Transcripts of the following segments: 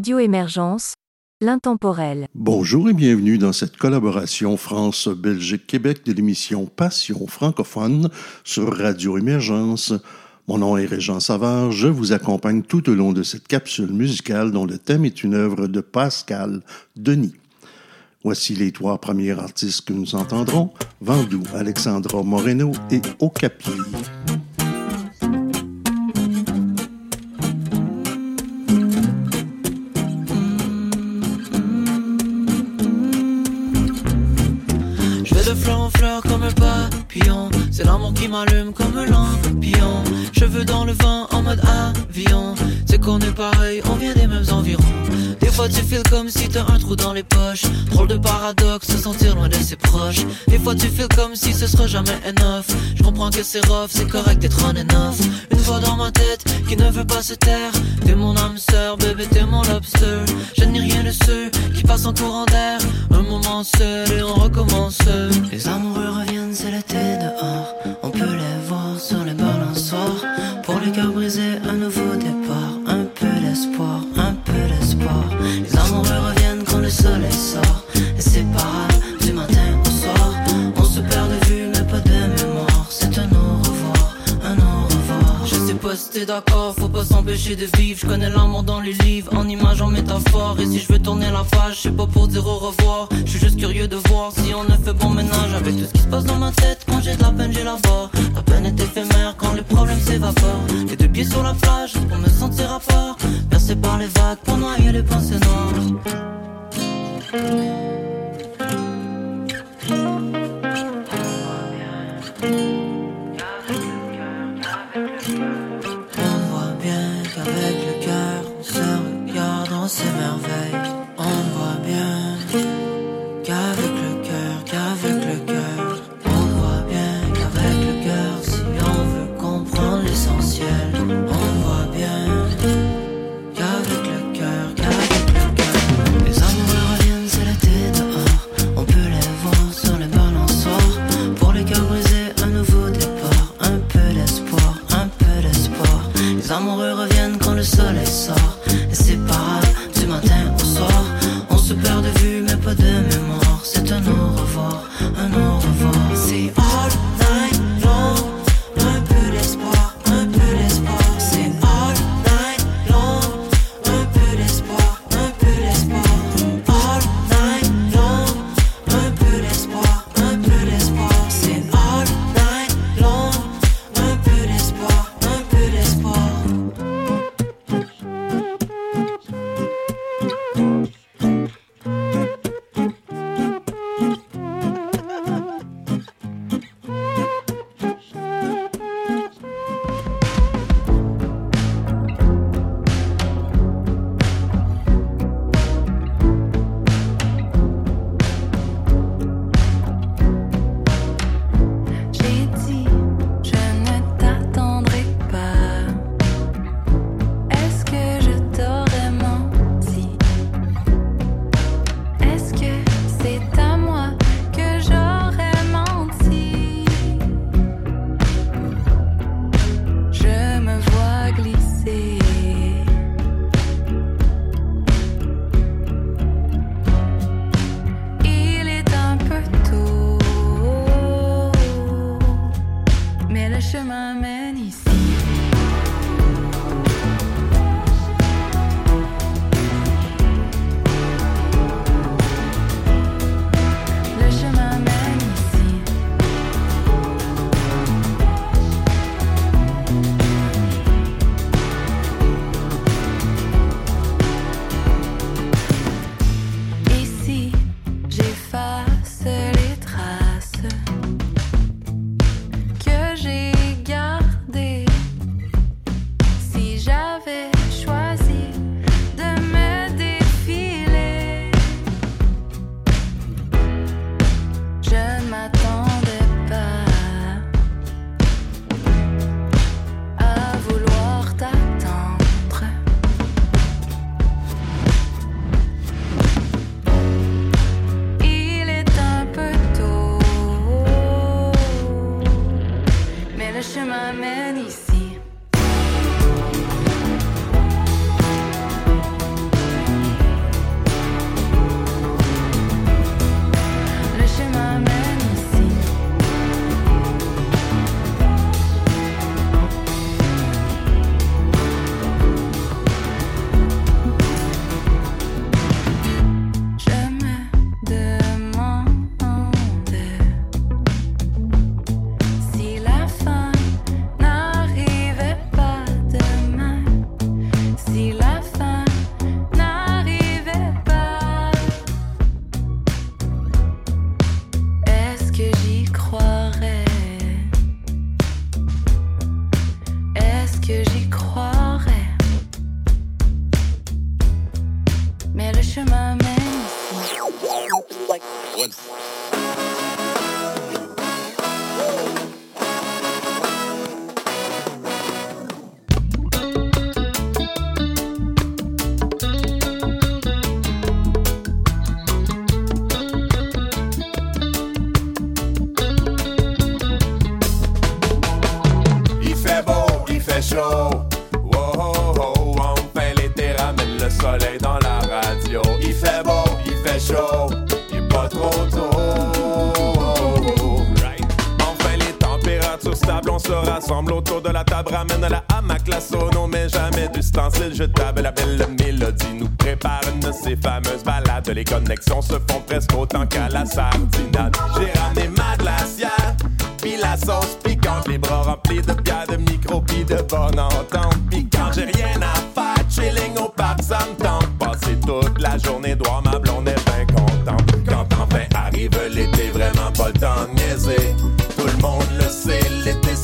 Radio Émergence, l'intemporel. Bonjour et bienvenue dans cette collaboration France-Belgique-Québec de l'émission Passion francophone sur Radio Émergence. Mon nom est Régent Savard, je vous accompagne tout au long de cette capsule musicale dont le thème est une œuvre de Pascal Denis. Voici les trois premiers artistes que nous entendrons, Vandou, Alexandra Moreno et Okapi. L'amour qui m'allume comme un lampion. Cheveux dans le vent en mode avion. Qu'on est pareil, on vient des mêmes environs. Des fois tu files comme si t'as un trou dans les poches. Drôle de paradoxe, se sentir loin de ses proches. Des fois tu files comme si ce sera jamais enough. Je comprends que c'est rough, c'est correct d'être and off. Une voix dans ma tête qui ne veut pas se taire. T'es mon âme sœur, bébé, t'es mon lobster. Je n'ai rien de ceux qui passent en courant d'air. Un moment seul et on recommence. Les amoureux reviennent, c'est l'été dehors. On peut les voir sur les balançoires. Pour les cœurs brisés, un nouveau d'espoir, un peu d'espoir. Les amoureux reviennent quand le soleil sort. T'es d'accord, faut pas s'empêcher de vivre. Je connais l'amour dans les livres, en images, en métaphore. Et si je veux tourner la page, c'est pas pour dire au revoir. Je suis juste curieux de voir si on a fait bon ménage avec tout ce qui se passe dans ma tête. Quand j'ai de la peine, j'ai la voix. La peine est éphémère quand les problèmes s'évaporent. Les deux pieds sur la plage pour me sentir à fort. Percé par les vagues pour noyer les pensées noires. S'émerveille.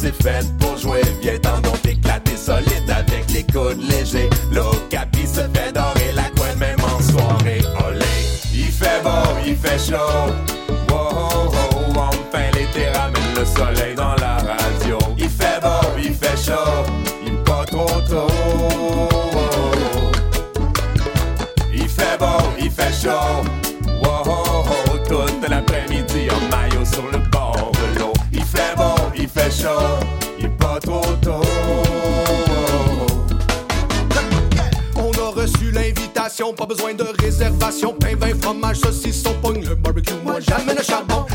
c'est fait pour jouer. Viens t'en donc éclater solide avec les coudes légers. Besoin de réservation. Pain, vin, fromage, saucisson, pogne le barbecue. Moi, j'amène le charbon.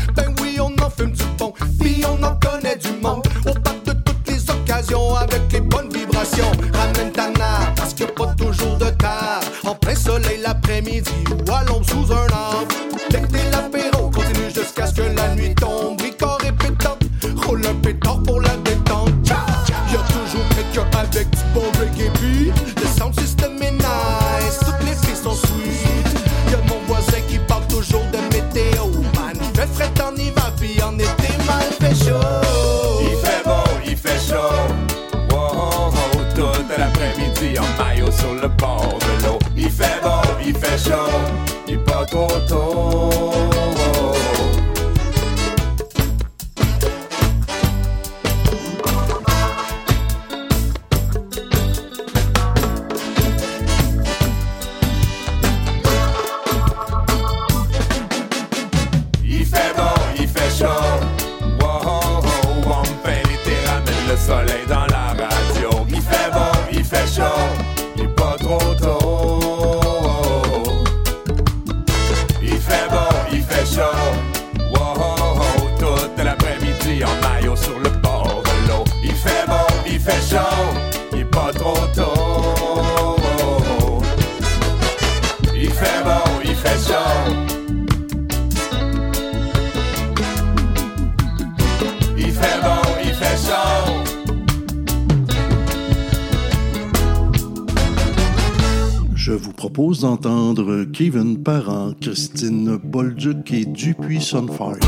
entendre Kevin Parent, Christine Bolduc et Dupuis Sunfire.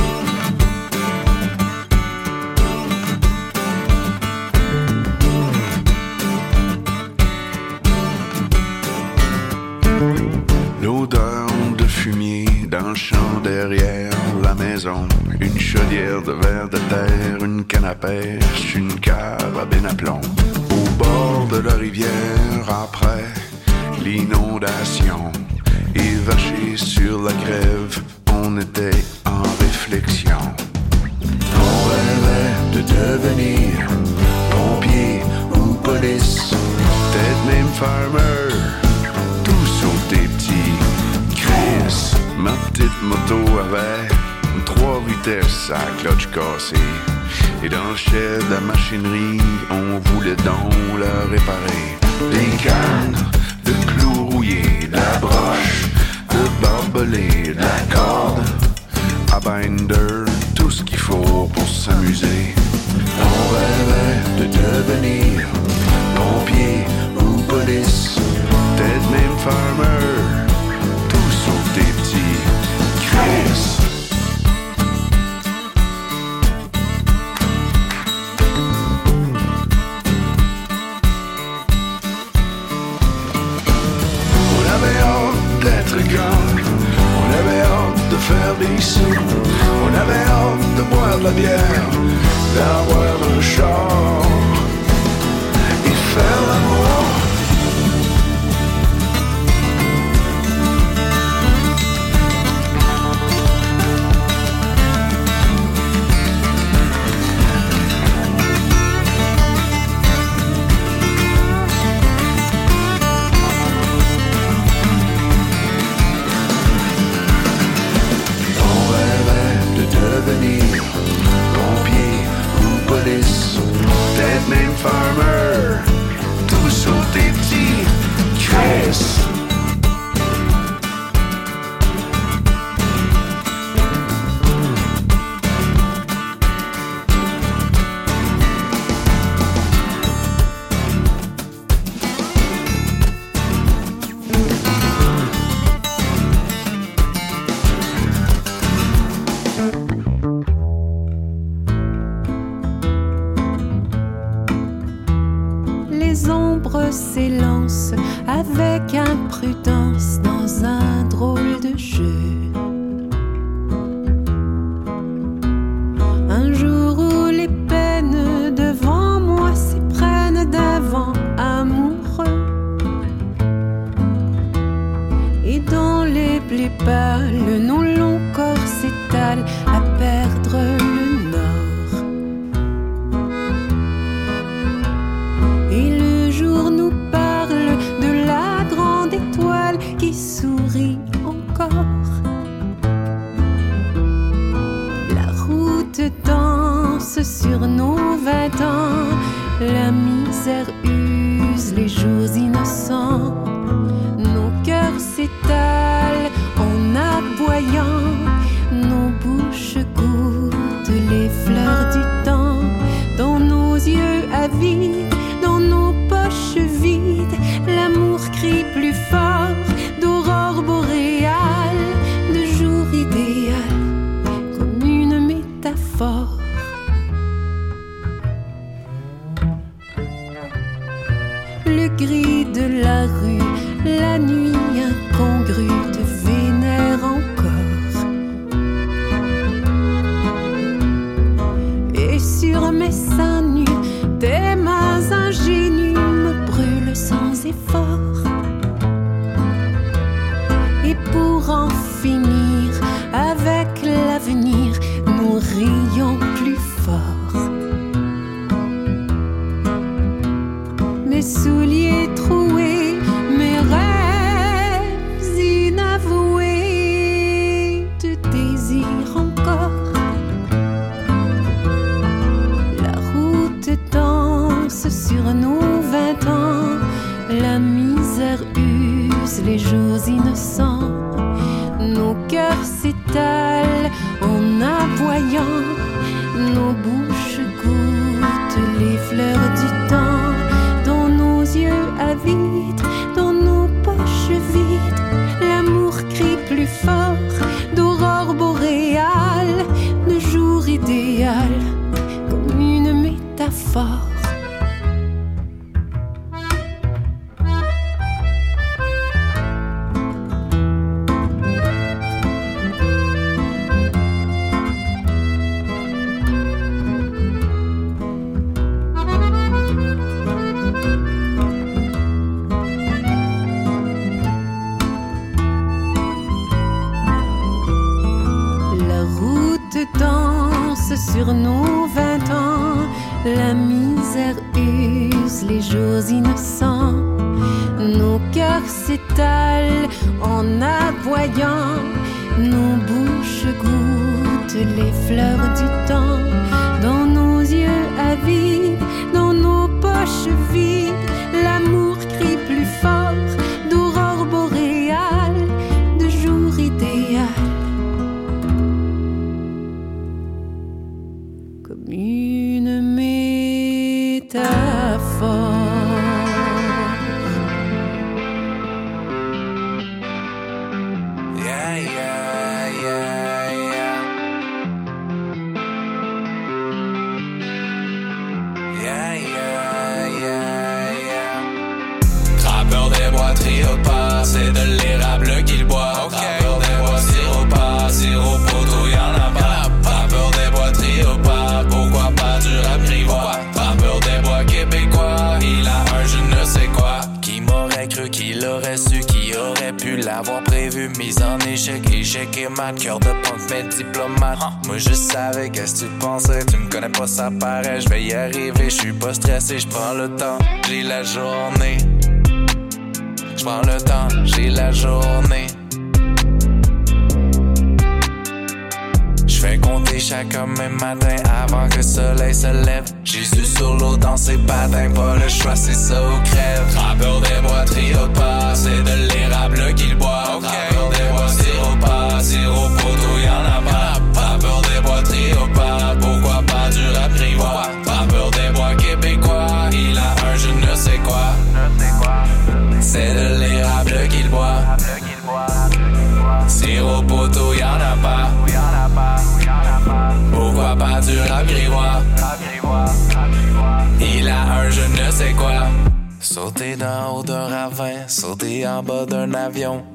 Stressé, je prends le temps,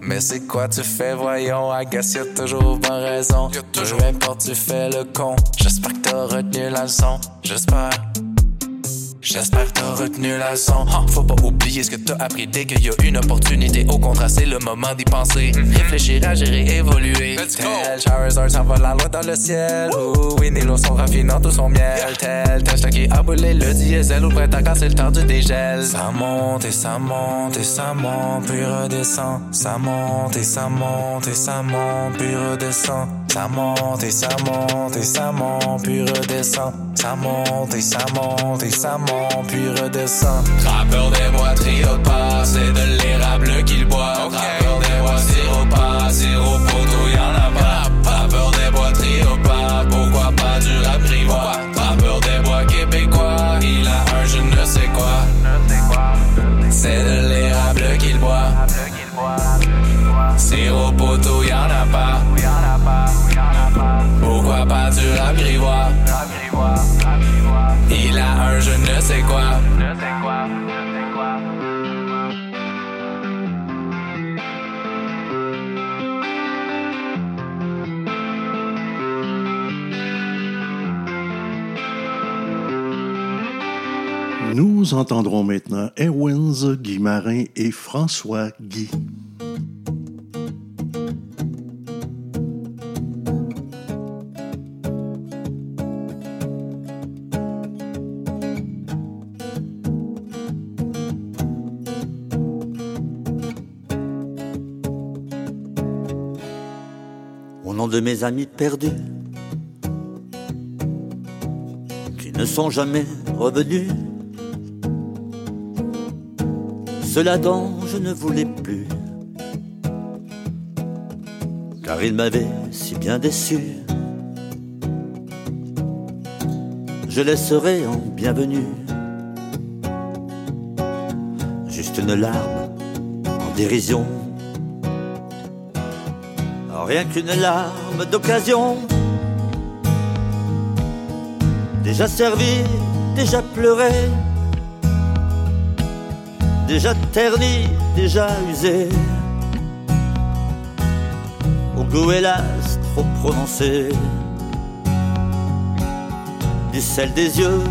Mais c'est quoi tu fais, voyons? I guess y'a toujours bonne raison. Peu importe, tu fais le con. J'espère que t'as retenu la leçon. J'espère. J'espère que t'as retenu la leçon. Faut pas oublier ce que t'as appris dès qu'il y a une opportunité. Au contraire, c'est le moment d'y penser. Réfléchir à gérer, évoluer. Tel Charizard s'envole la loi dans le ciel. Ouh, Winnie l'eau son raffinant tout son miel. Tel Tesla qui a brûlé le diesel. Au printemps quand c'est le temps du dégel. Ça monte et ça monte et ça monte, puis redescend. Ça monte et ça monte et ça monte, puis redescend. Ça monte et ça monte et ça monte, puis redescend. Ça monte et ça monte et ça monte, puis redescend. Rappeur des bois, trio pas, c'est de l'érable qu'il boit. Rappeur des bois, zéro pas, zéro poteau, y'en a pas. Rappeur des bois, trio pas, pourquoi pas du rap grivois? Rappeur des bois québécois, il a un je ne sais quoi. C'est de l'érable qu'il boit. Zéro poteau, y'en a pas. Je ne sais quoi. Nous entendrons maintenant Erwins, Guy Marin et François Guy. De mes amis perdus, qui ne sont jamais revenus, ceux-là dont je ne voulais plus, car ils m'avaient si bien déçu. Je laisserai en bienvenue juste une larme en dérision. Rien qu'une larme d'occasion. Déjà servi, déjà pleuré, déjà terni, déjà usé. Au goût hélas trop prononcé. Du sel des yeux,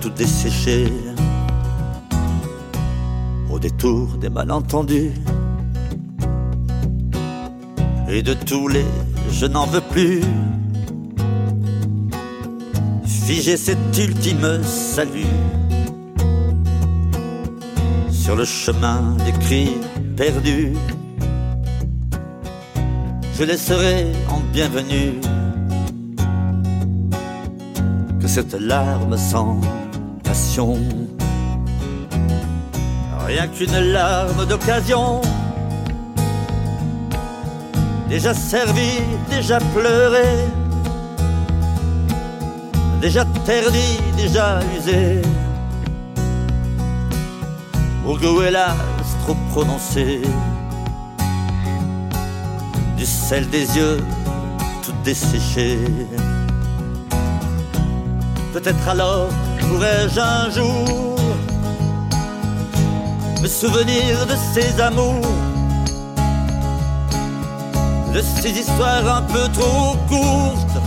tout desséché. Au détour des malentendus et de tous les je n'en veux plus. Figer cet ultime salut sur le chemin des cris perdus. Je laisserai en bienvenue que cette larme sans passion, rien qu'une larme d'occasion déjà servi, déjà pleuré, déjà terni, déjà usé. Goût hélas trop prononcé, du sel des yeux tout desséché. Peut-être alors pourrais-je un jour me souvenir de ces amours de ces histoires un peu trop courtes,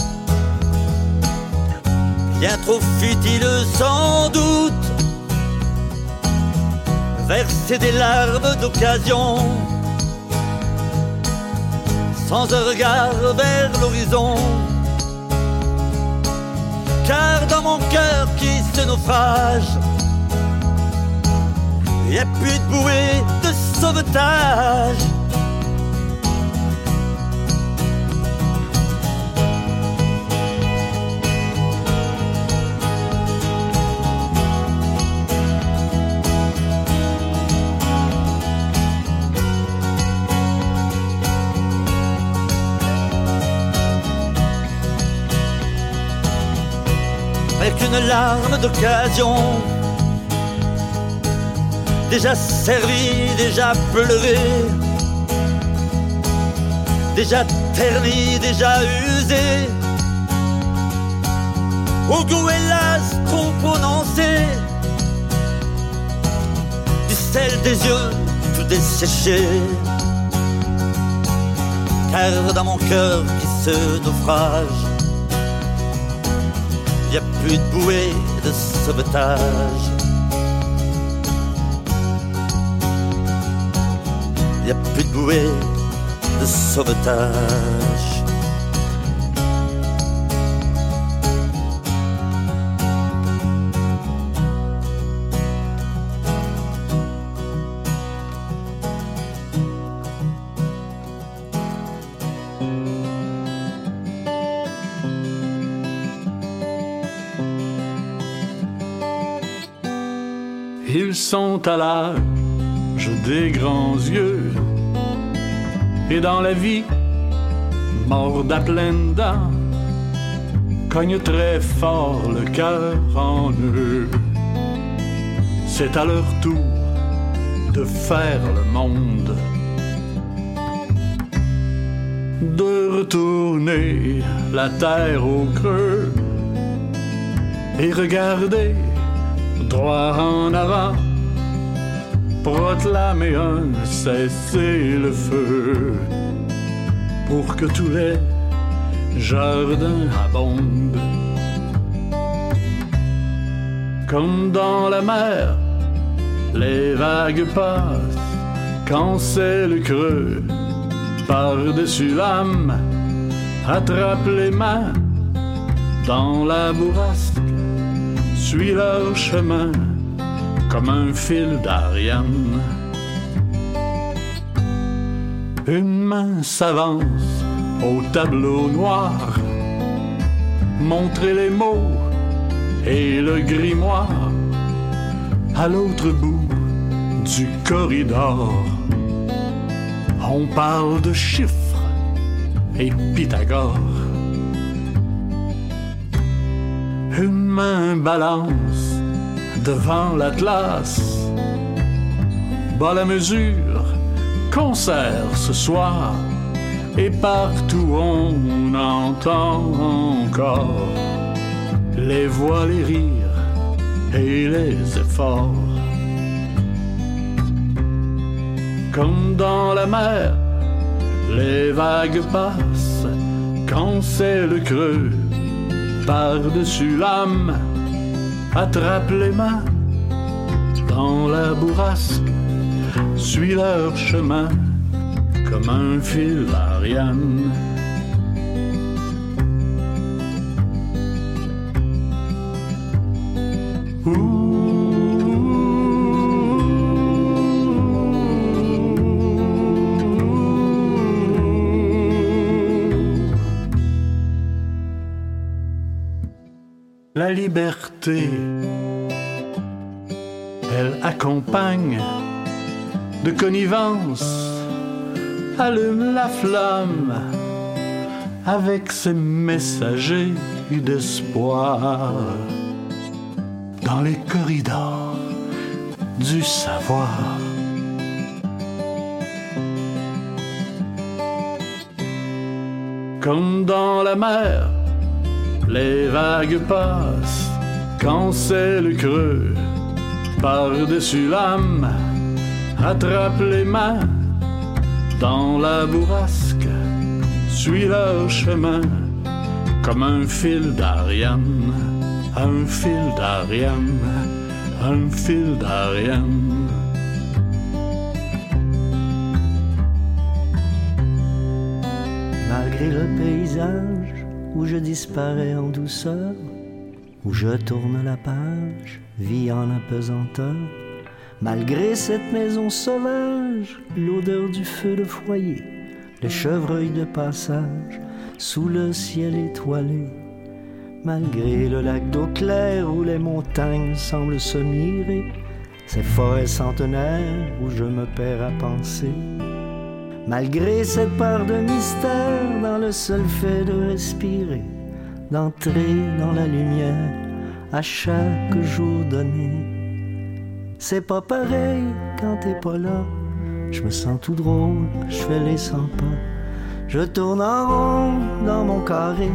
bien trop futiles sans doute, verser des larmes d'occasion, sans un regard vers l'horizon. Car dans mon cœur qui se naufrage, y a plus de bouée de sauvetage. Larme d'occasion. Déjà servi, déjà pleuré, déjà terni, déjà usé, au goût hélas trop prononcé, du sel des yeux tout desséché, car dans mon cœur qui se naufrage, plus de bouée de sauvetage. y a plus de bouée de sauvetage. Sont à l'âge des grands yeux. Et dans la vie, mordent à pleines dents, cognent très fort le cœur en eux. C'est à leur tour de faire le monde, de retourner la terre au creux et regarder droit en avant proclamer un cesser le feu pour que tous les jardins abondent. Comme dans la mer, les vagues passent quand c'est le creux. Par-dessus l'âme, attrape les mains dans la bourrasque, suis leur chemin comme un fil d'Ariane. Une main s'avance au tableau noir, montrer les mots et le grimoire à l'autre bout du corridor. On parle de chiffres et Pythagore. Une main balance devant l'Atlas. Bas la mesure, concert ce soir, et partout on entend encore les voix, les rires et les efforts. Comme dans la mer, les vagues passent quand c'est le creux par-dessus l'âme attrape les mains dans la bourrasque, suis leur chemin comme un fil Ariane. La liberté, elle accompagne de connivence, allume la flamme avec ses messagers d'espoir dans les corridors du savoir. Comme dans la mer, les vagues passent quand c'est le creux. Par-dessus l'âme, attrape les mains dans la bourrasque, suis leur chemin comme un fil d'Ariane, un fil d'Ariane, un fil d'Ariane. Malgré le paysage où je disparais en douceur, où je tourne la page, vie en apesanteur, malgré cette maison sauvage, l'odeur du feu de foyer, les chevreuils de passage, sous le ciel étoilé, malgré le lac d'eau claire où les montagnes semblent se mirer, ces forêts centenaires où je me perds à penser. Malgré cette part de mystère dans le seul fait de respirer, d'entrer dans la lumière à chaque jour donné. C'est pas pareil quand t'es pas là. Je me sens tout drôle, je fais les 100 pas. Je tourne en rond dans mon carré,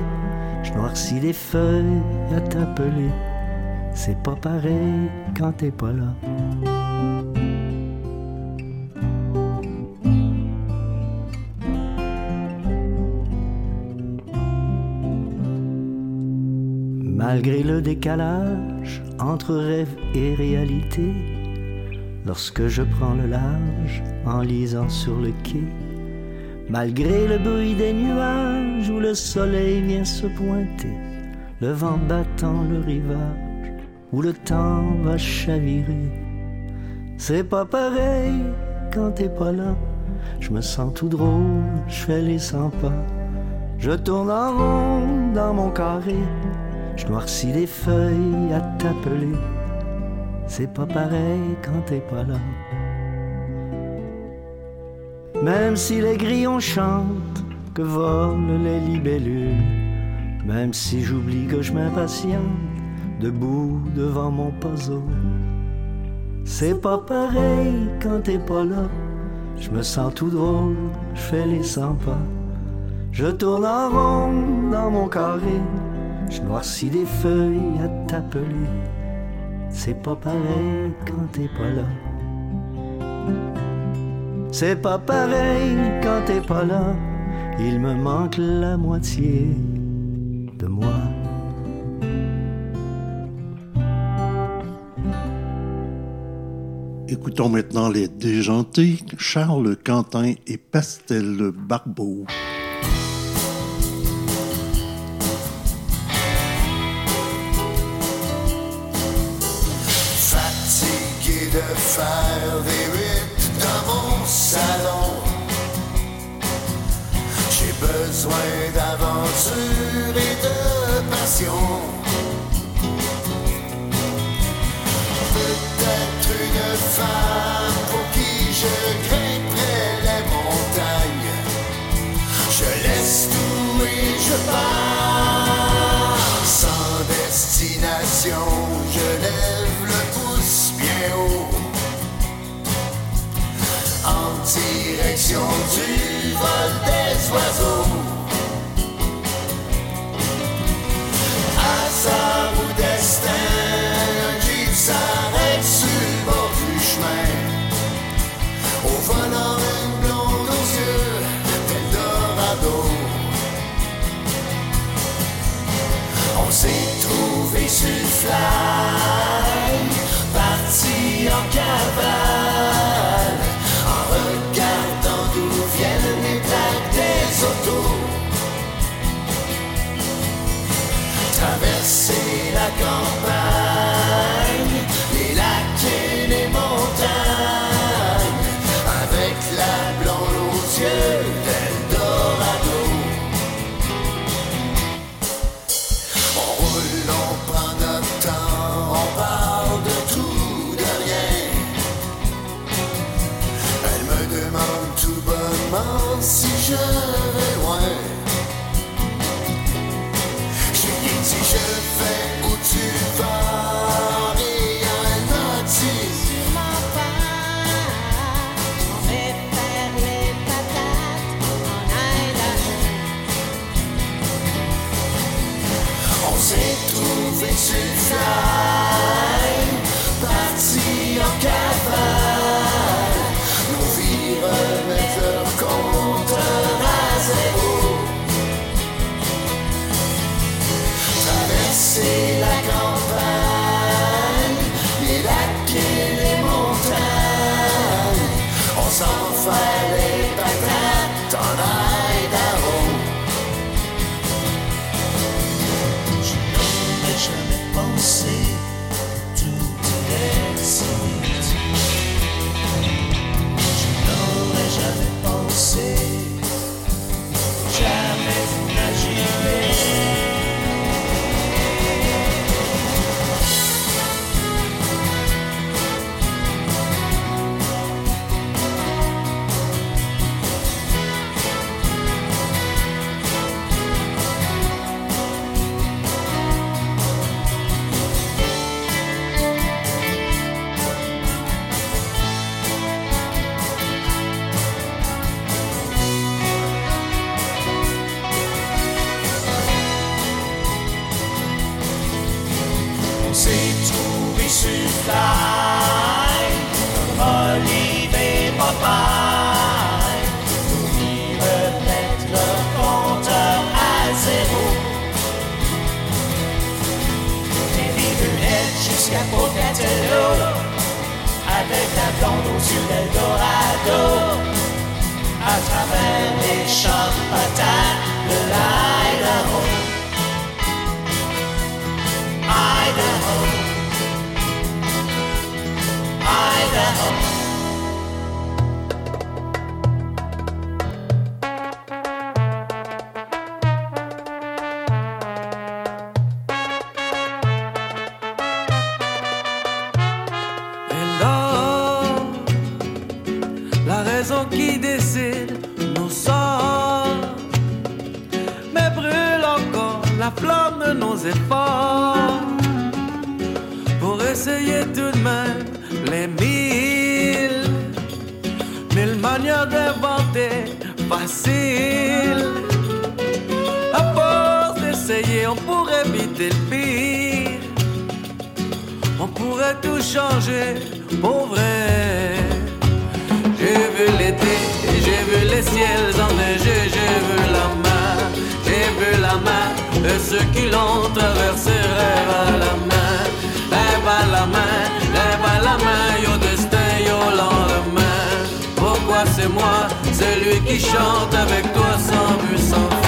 je noircis les feuilles à t'appeler. C'est pas pareil quand t'es pas là. Malgré le décalage entre rêve et réalité, lorsque je prends le large en lisant sur le quai, malgré le bruit des nuages où le soleil vient se pointer, le vent battant le rivage, où le temps va chavirer. C'est pas pareil quand t'es pas là, je me sens tout drôle, je fais les 100 pas, je tourne en rond dans mon carré je noircis les feuilles à t'appeler. C'est pas pareil quand t'es pas là. Même si les grillons chantent, que volent les libellules, même si j'oublie que je m'impatiente, debout devant mon puzzle. C'est pas pareil quand t'es pas là. Je me sens tout drôle, je fais les 100 pas. Je tourne en rond dans mon carré, je noircis des feuilles à t'appeler. C'est pas pareil quand t'es pas là. C'est pas pareil quand t'es pas là. Il me manque la moitié de moi. Écoutons maintenant les déjantés, Charles Quentin et Pastel Barbeau. Des dans mon salon. J'ai besoin d'aventure et de passion. Peut-être une femme pour qui je grimperai les montagnes. Je laisse tout et je pars sans destination. Du vol des oiseaux. Hasard ou destin, jeep s'arrête sur le bord du chemin. Au volant, une blonde aux yeux d'Eldorado. On s'est trouvé sur nos efforts. Pour essayer tout de même facile. À force d'essayer, on pourrait éviter le pire. On pourrait tout changer pour vrai. J'ai vu l'été, j'ai vu les ciels enneigés, j'ai vu la mer, j'ai vu la mer, et ceux qui l'ont traversé rêvent à la main, rêvent à la main, rêvent à la main, yo destin, yo lendemain. Pourquoi c'est moi, celui qui chante avec toi sans but, sans fin?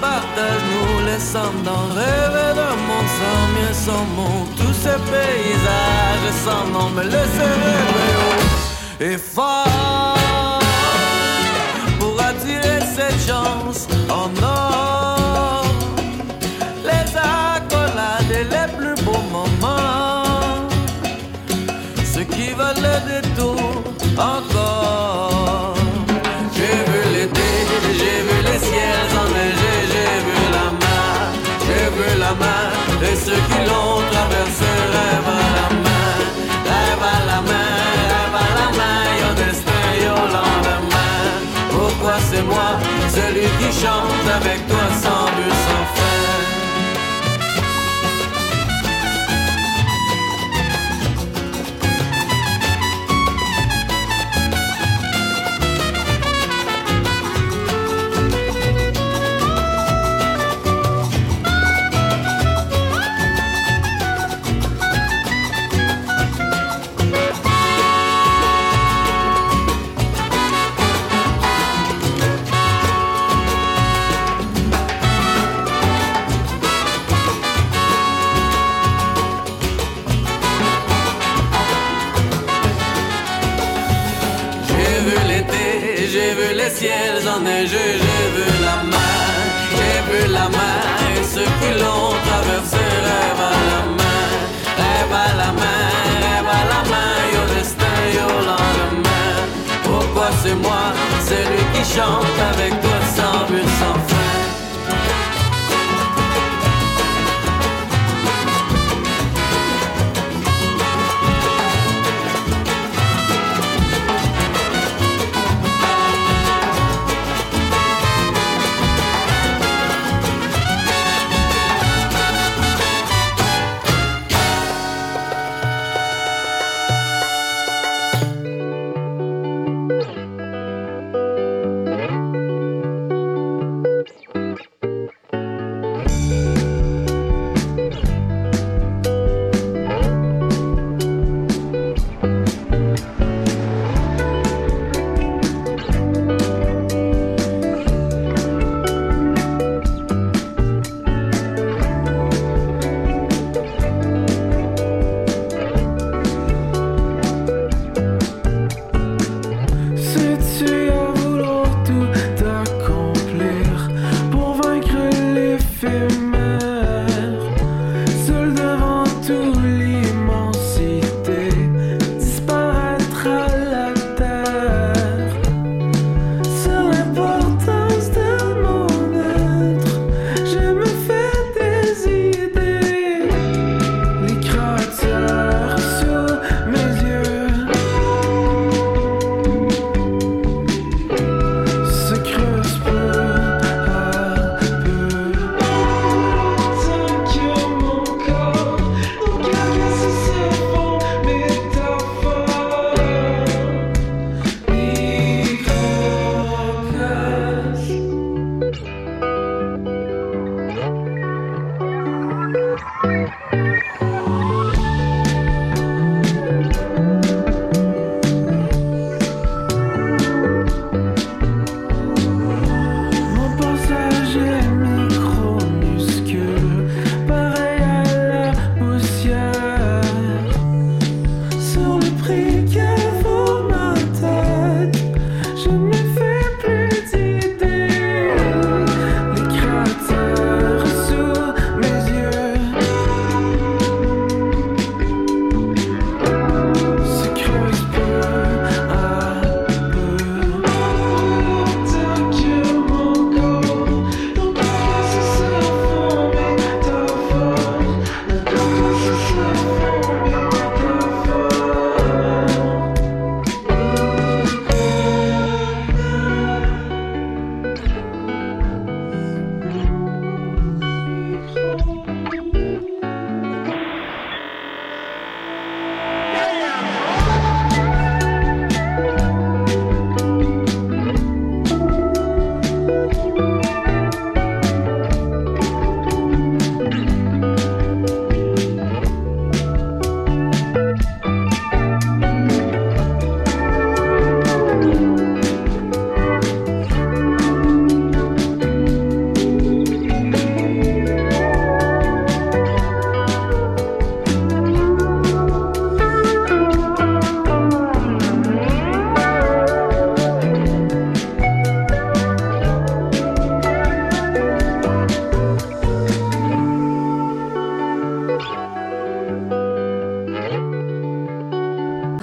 Partage, nous laissons dans le rêve d'un monde sans mien, sans monde. Tous ces paysages sans nom, mais le cérébre est fort pour attirer cette chance en or. Qui veulent le détour encore. J'ai vu l'été, j'ai vu les ciels enneigés, j'ai vu la mer, j'ai vu la mer, et ceux qui l'ont traversé rêvent à la main, rêvent à la main, rêvent à la main, yo destin, yo lendemain. Pourquoi c'est moi, celui qui chante avec toi sans but, sans fin? J'ai vu la mer, j'ai vu la mer, et ceux qui l'ont traversé rêvent à la main, rêvent à la main, rêvent à la main, yo destin, yo lendemain. Pourquoi c'est moi, celui qui chante avec toi sans but, sans fin?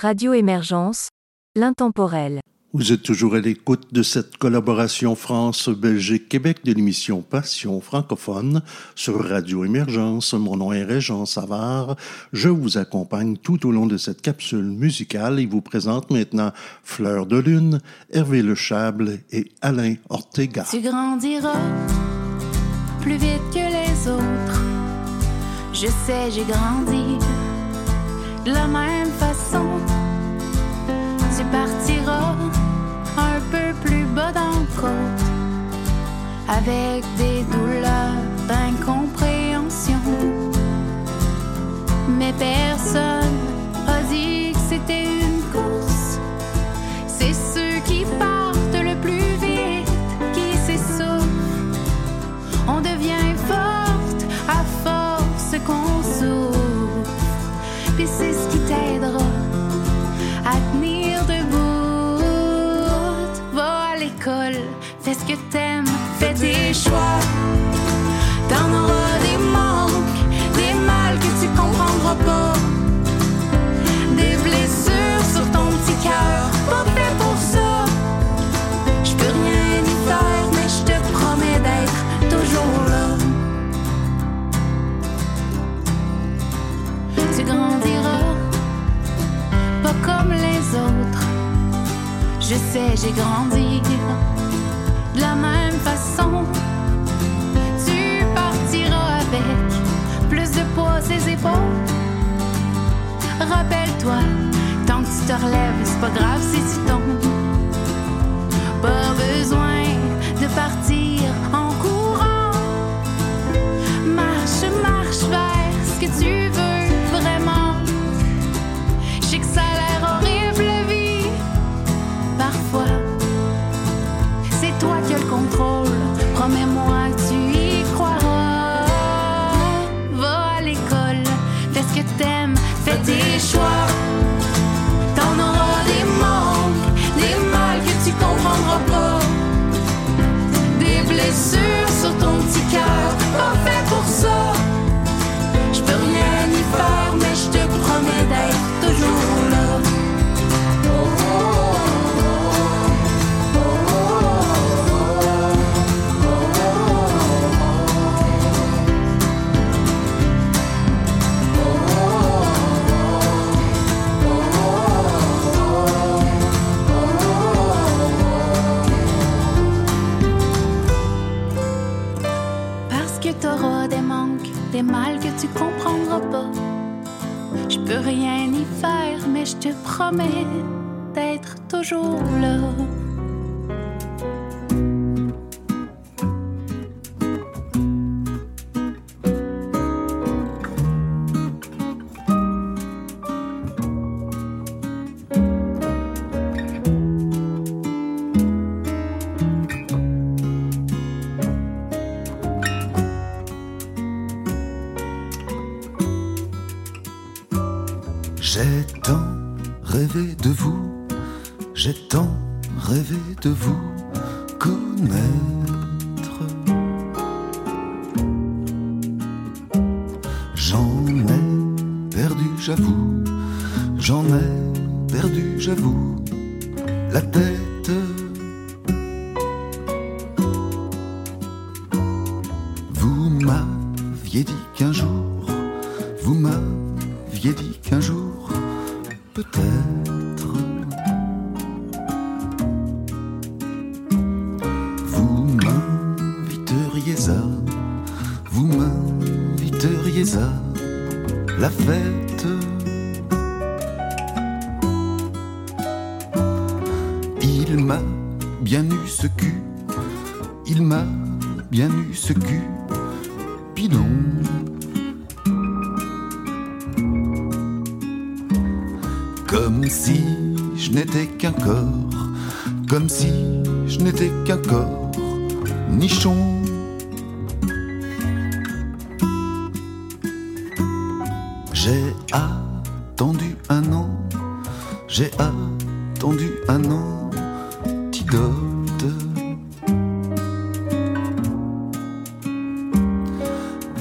Radio Émergence, l'intemporel. Vous êtes toujours à l'écoute de cette collaboration France-Belgique-Québec de l'émission Passion francophone sur Radio Émergence. Mon nom est Régent Savard. Je vous accompagne tout au long de cette capsule musicale et vous présente maintenant Fleur de Lune, Hervé Le Chable et Alain Ortega. Tu grandiras plus vite que les autres. Je sais, j'ai grandi la même avec des douleurs d'incompréhension. Mais personne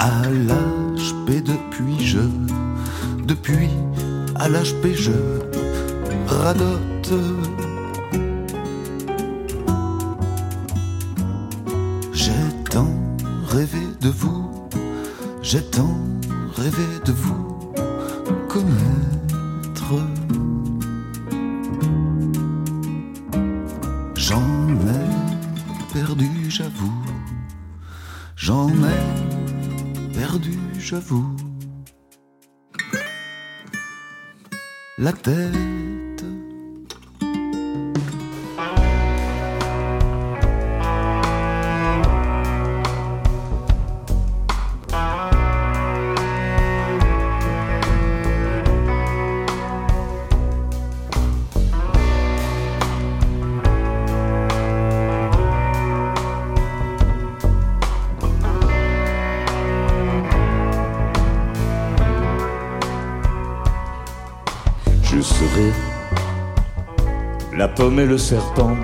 à l'HP depuis je, depuis à l'HP je radote. J'ai tant rêvé de vous, j'ai tant rêvé de vous. Le serpent,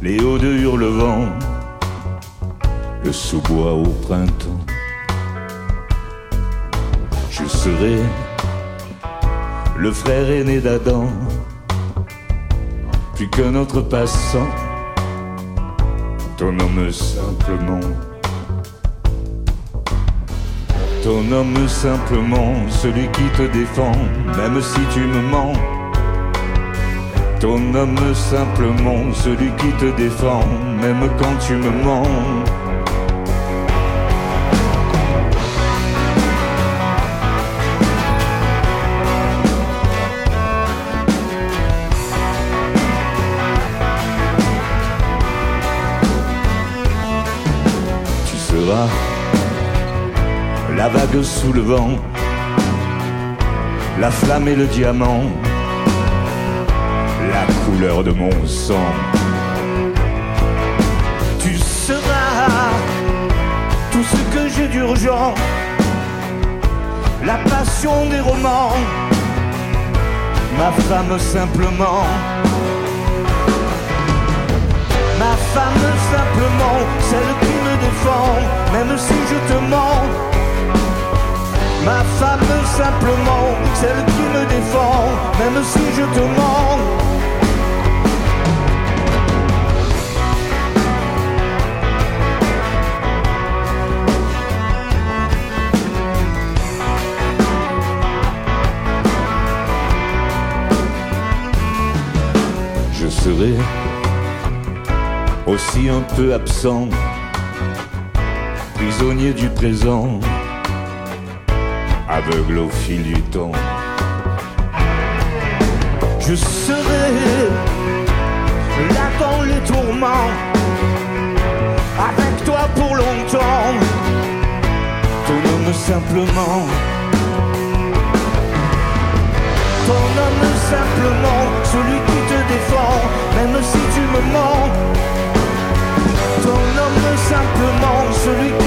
les hauts de hurlevent, le sous-bois au printemps. Je serai le frère aîné d'Adam, plus qu'un autre passant, ton homme simplement. Ton homme simplement, celui qui te défend, même si tu me mens. Ton homme simplement, celui qui te défend, même quand tu me mens. Tu seras la vague sous le vent, la flamme et le diamant, couleur de mon sang. Tu seras tout ce que j'ai d'urgent, la passion des romans, ma femme simplement. Ma femme simplement, celle qui me défend, même si je te mens. Ma femme simplement, celle qui me défend, même si je te mens. Aussi un peu absent, prisonnier du présent aveugle au fil du temps. Je serai là dans les tourments, avec toi pour longtemps, ton homme simplement. Ton homme simplement, celui qui te défend, simplement, celui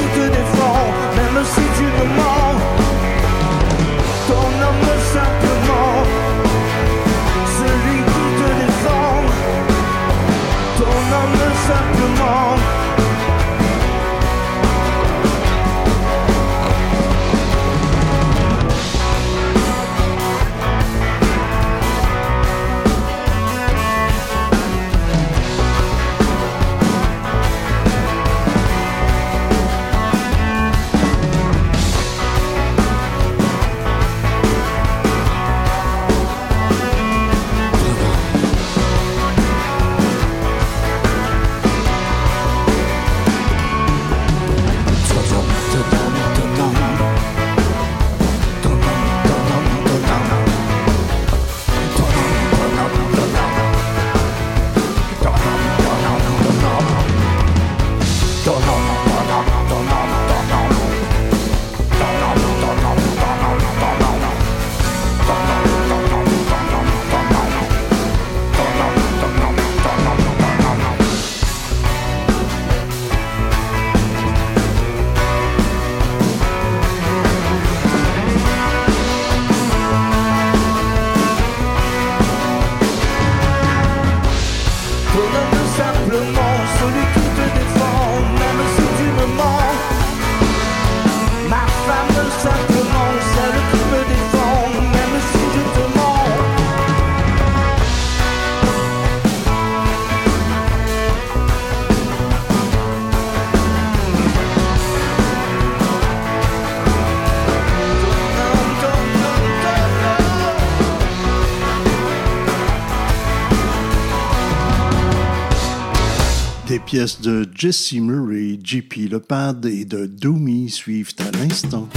pièces de Jesse Murray, JP Lepad et de Doomy suivent à l'instant.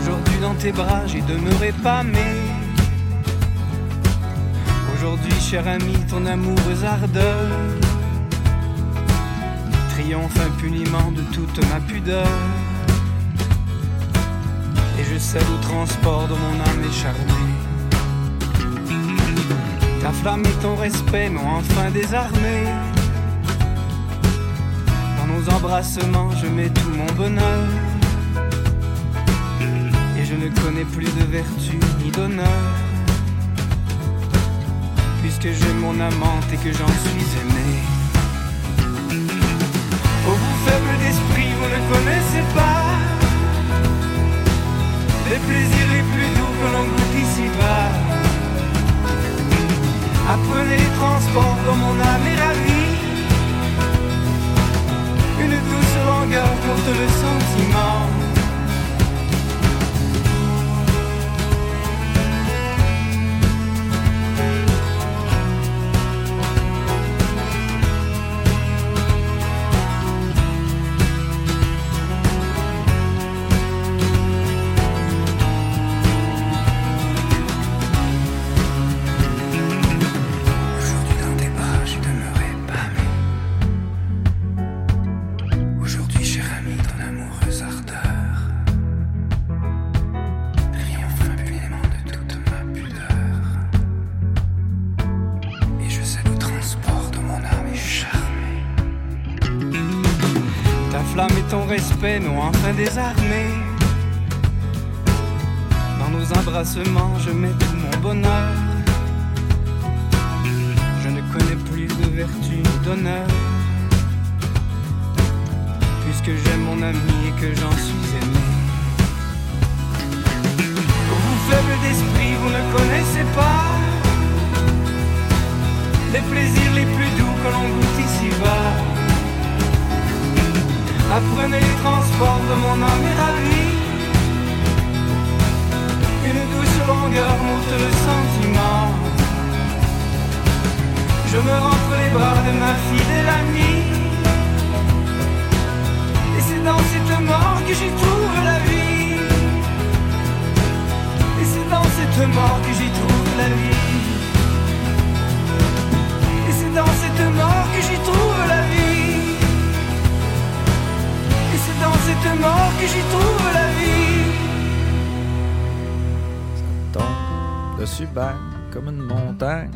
Aujourd'hui dans tes bras, j'ai demeuré pâmé. Aujourd'hui, cher ami, ton amoureuse ardeur triomphe impuniment de toute ma pudeur. Et je cède au transport de mon âme écharnée. Ta flamme et ton respect m'ont enfin désarmé. Dans nos embrassements, je mets tout mon bonheur. Et je ne connais plus de vertu ni d'honneur. Puisque j'ai mon amante et que j'en suis aimé. Oh vous faible d'esprit, vous ne connaissez pas les plaisirs les plus doux que l'on goûte ici-bas. Apprenez les transports dont mon âme est ravie. Une douce langueur porte le sentiment. Ton respect m'ont enfin désarmé. Dans nos embrassements, je mets tout mon bonheur. Je ne connais plus de vertu ni d'honneur. Puisque j'aime mon ami et que j'en suis aimé. Vous faible d'esprit, vous ne connaissez pas les plaisirs les plus doux que l'on goûte ici-bas. Apprenez les transports de mon âme et ravie. Une douce longueur monte le sentiment. Je me rends entre les bras de ma fidèle amie. Et c'est dans cette mort que j'y trouve la vie. Et c'est dans cette mort que j'y trouve la vie. Et c'est dans cette mort que j'y trouve la vie. Dans cette mort que j'y trouve la vie. tombe dessus bang comme une montagne.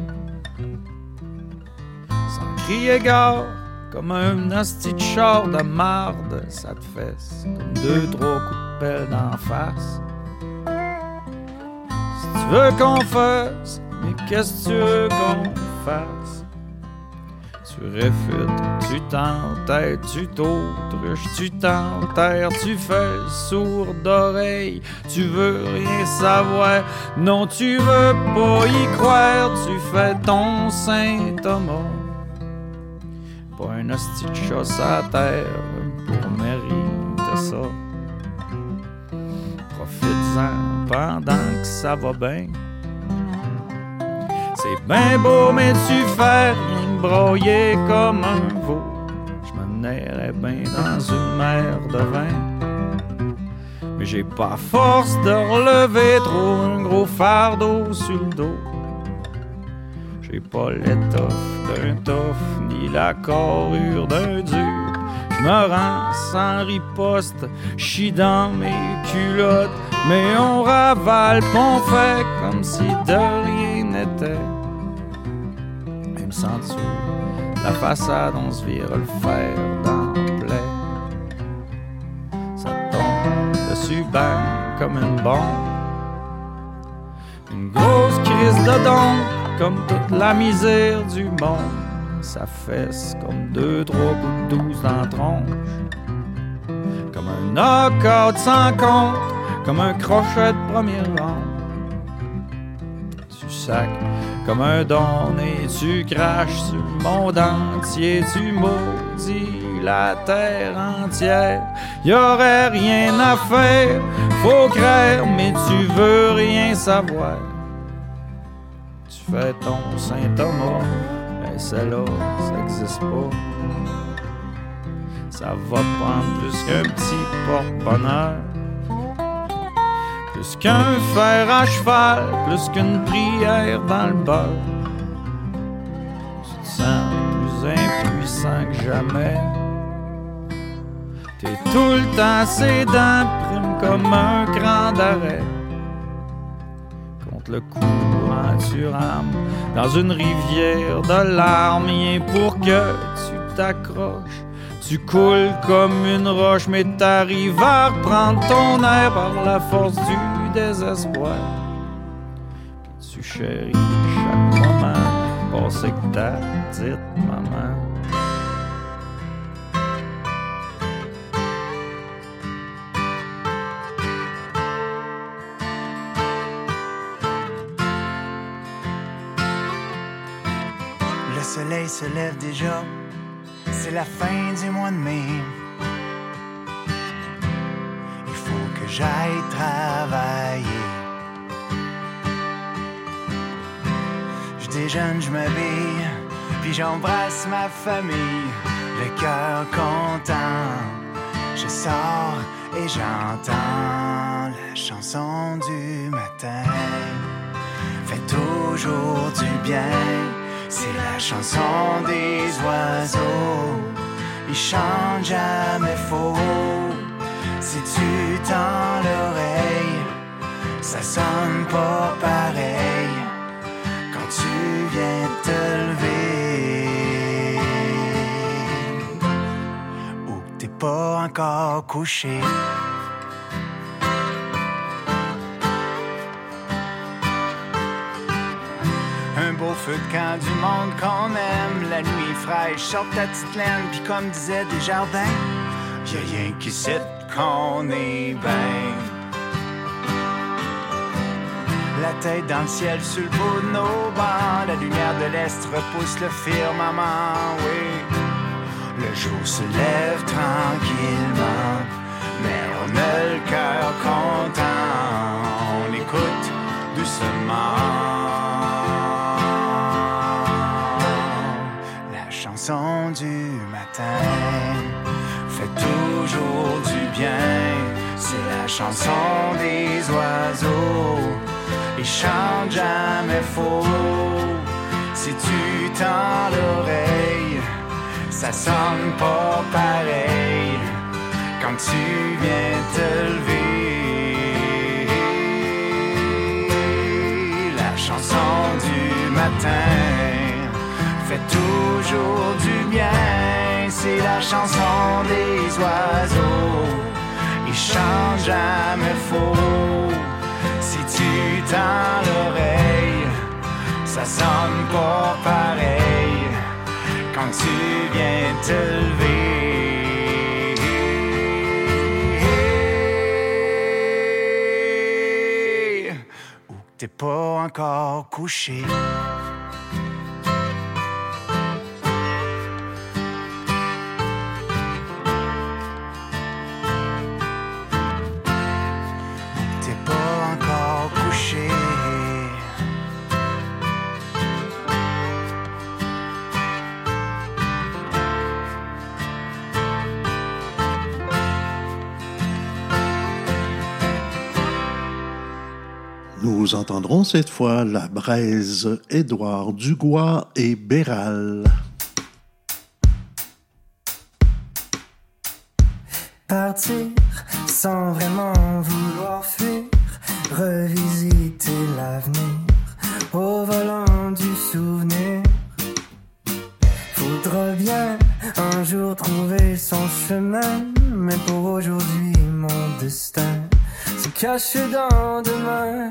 Sans crier gare, comme un hostie de char de marde, ça te fesse comme deux, trois coups de d'en face. Si tu veux qu'on fasse, mais qu'est-ce que tu veux qu'on fasse? Tu réfutes, tu t'entêtes, tu t'autruches, tu t'enterres, tu fais sourd d'oreille, tu veux rien savoir, non tu veux pas y croire, tu fais ton Saint Thomas. Pas un hostie de chasse à terre pour mériter ça. Profites-en pendant que ça va bien. C'est bien beau, mais tu fais rien broyer comme un veau. Je bien dans une mer de vin. Mais j'ai pas force de relever trop un gros fardeau sur le dos. J'ai pas l'étoffe d'un toffe, ni la carrure d'un dur. Je me rends sans riposte, chie dans mes culottes, mais on ravale, on fait comme si de rien n'était. La façade, on se vire le fer dans. Ça tombe dessus, bang, comme une bombe. Une grosse crise de don, comme toute la misère du monde. Ça fesse comme deux, trois bouts de douze dans la tronche. Comme un knockout sans compte, comme un crochet de première ronde. Tu sacs comme un don et tu craches sur le monde entier, tu maudis la terre entière. Y aurait rien à faire, faut craindre, mais tu veux rien savoir. Tu fais ton Saint Thomas, mais celle-là, ça existe pas. Ça va prendre plus qu'un petit porte-bonheur. Plus qu'un fer à cheval, plus qu'une prière dans le beurre. Tu te sens plus impuissant que jamais. T'es tout le temps prime comme un cran d'arrêt. Contre le courant, tu rames dans une rivière de larmes, rien pour que tu t'accroches. Tu coules comme une roche, mais t'arrives à reprendre ton air par la force du désespoir. Tu chéris chaque moment, passé que ta petite maman. Le soleil se lève déjà, c'est la fin du mois de mai. Il faut que j'aille travailler. Je déjeune, je m'habille, puis j'embrasse ma famille, le cœur content. Je sors et j'entends la chanson du matin. Fait toujours du bien. C'est la chanson des oiseaux. Ils chantent jamais faux. Si tu tends l'oreille, ça sonne pas pareil quand tu viens te lever. Ou t'es pas encore couché. Beau feu de camp du monde qu'on aime, la nuit fraîche, sort ta petite laine, puis comme disait Desjardins, y'a rien qui sait qu'on est ben. La tête dans le ciel sur le bout de nos bancs, la lumière de l'Est repousse le firmament, oui. Le jour se lève tranquillement, mais on a le cœur content, on écoute doucement. Chanson du matin fait toujours du bien. C'est la chanson des oiseaux. Ils chantent jamais faux. Si tu tends l'oreille, ça sonne pas pareil quand tu viens te lever. La chanson du matin fait toujours du bien. C'est la chanson des oiseaux. Ils chantent jamais faux. Si tu tends l'oreille, ça sonne pas pareil quand tu viens te lever. T'es pas encore couché. Nous entendrons cette fois la braise Édouard Dugois et Béral. Partir sans vraiment vouloir fuir, revisiter l'avenir au volant du souvenir. Faudra bien un jour trouver son chemin, mais pour aujourd'hui mon destin se cache dans demain.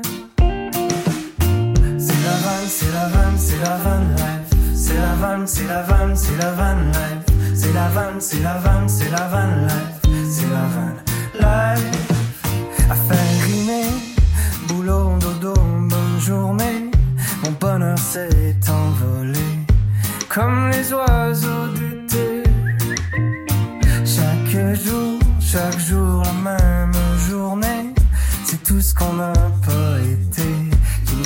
C'est la vanne, c'est la vanne, c'est la vanne life. C'est la vanne, c'est la vanne, c'est la vanne life. C'est la vanne, c'est la vanne, c'est la vanne life. C'est la vanne life. À faire rimer, boulot, dodo, bonne journée. Mon bonheur s'est envolé comme les oiseaux d'été. Chaque jour, chaque jour, la même journée, c'est tout ce qu'on n'a pas été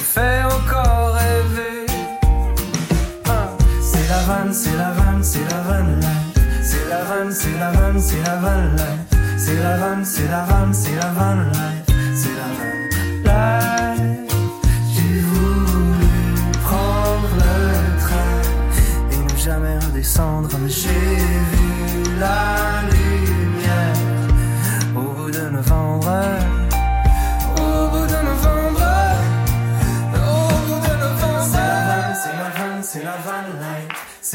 fait encore rêver. Ah, C'est la vanne, c'est la vanne, c'est la vanne life. C'est la vanne, c'est la vanne, c'est la vanne life. C'est la vanne, c'est la vanne, c'est la vanne life. C'est la vanne life. J'ai voulu prendre le train et ne jamais redescendre, mais j'ai vu la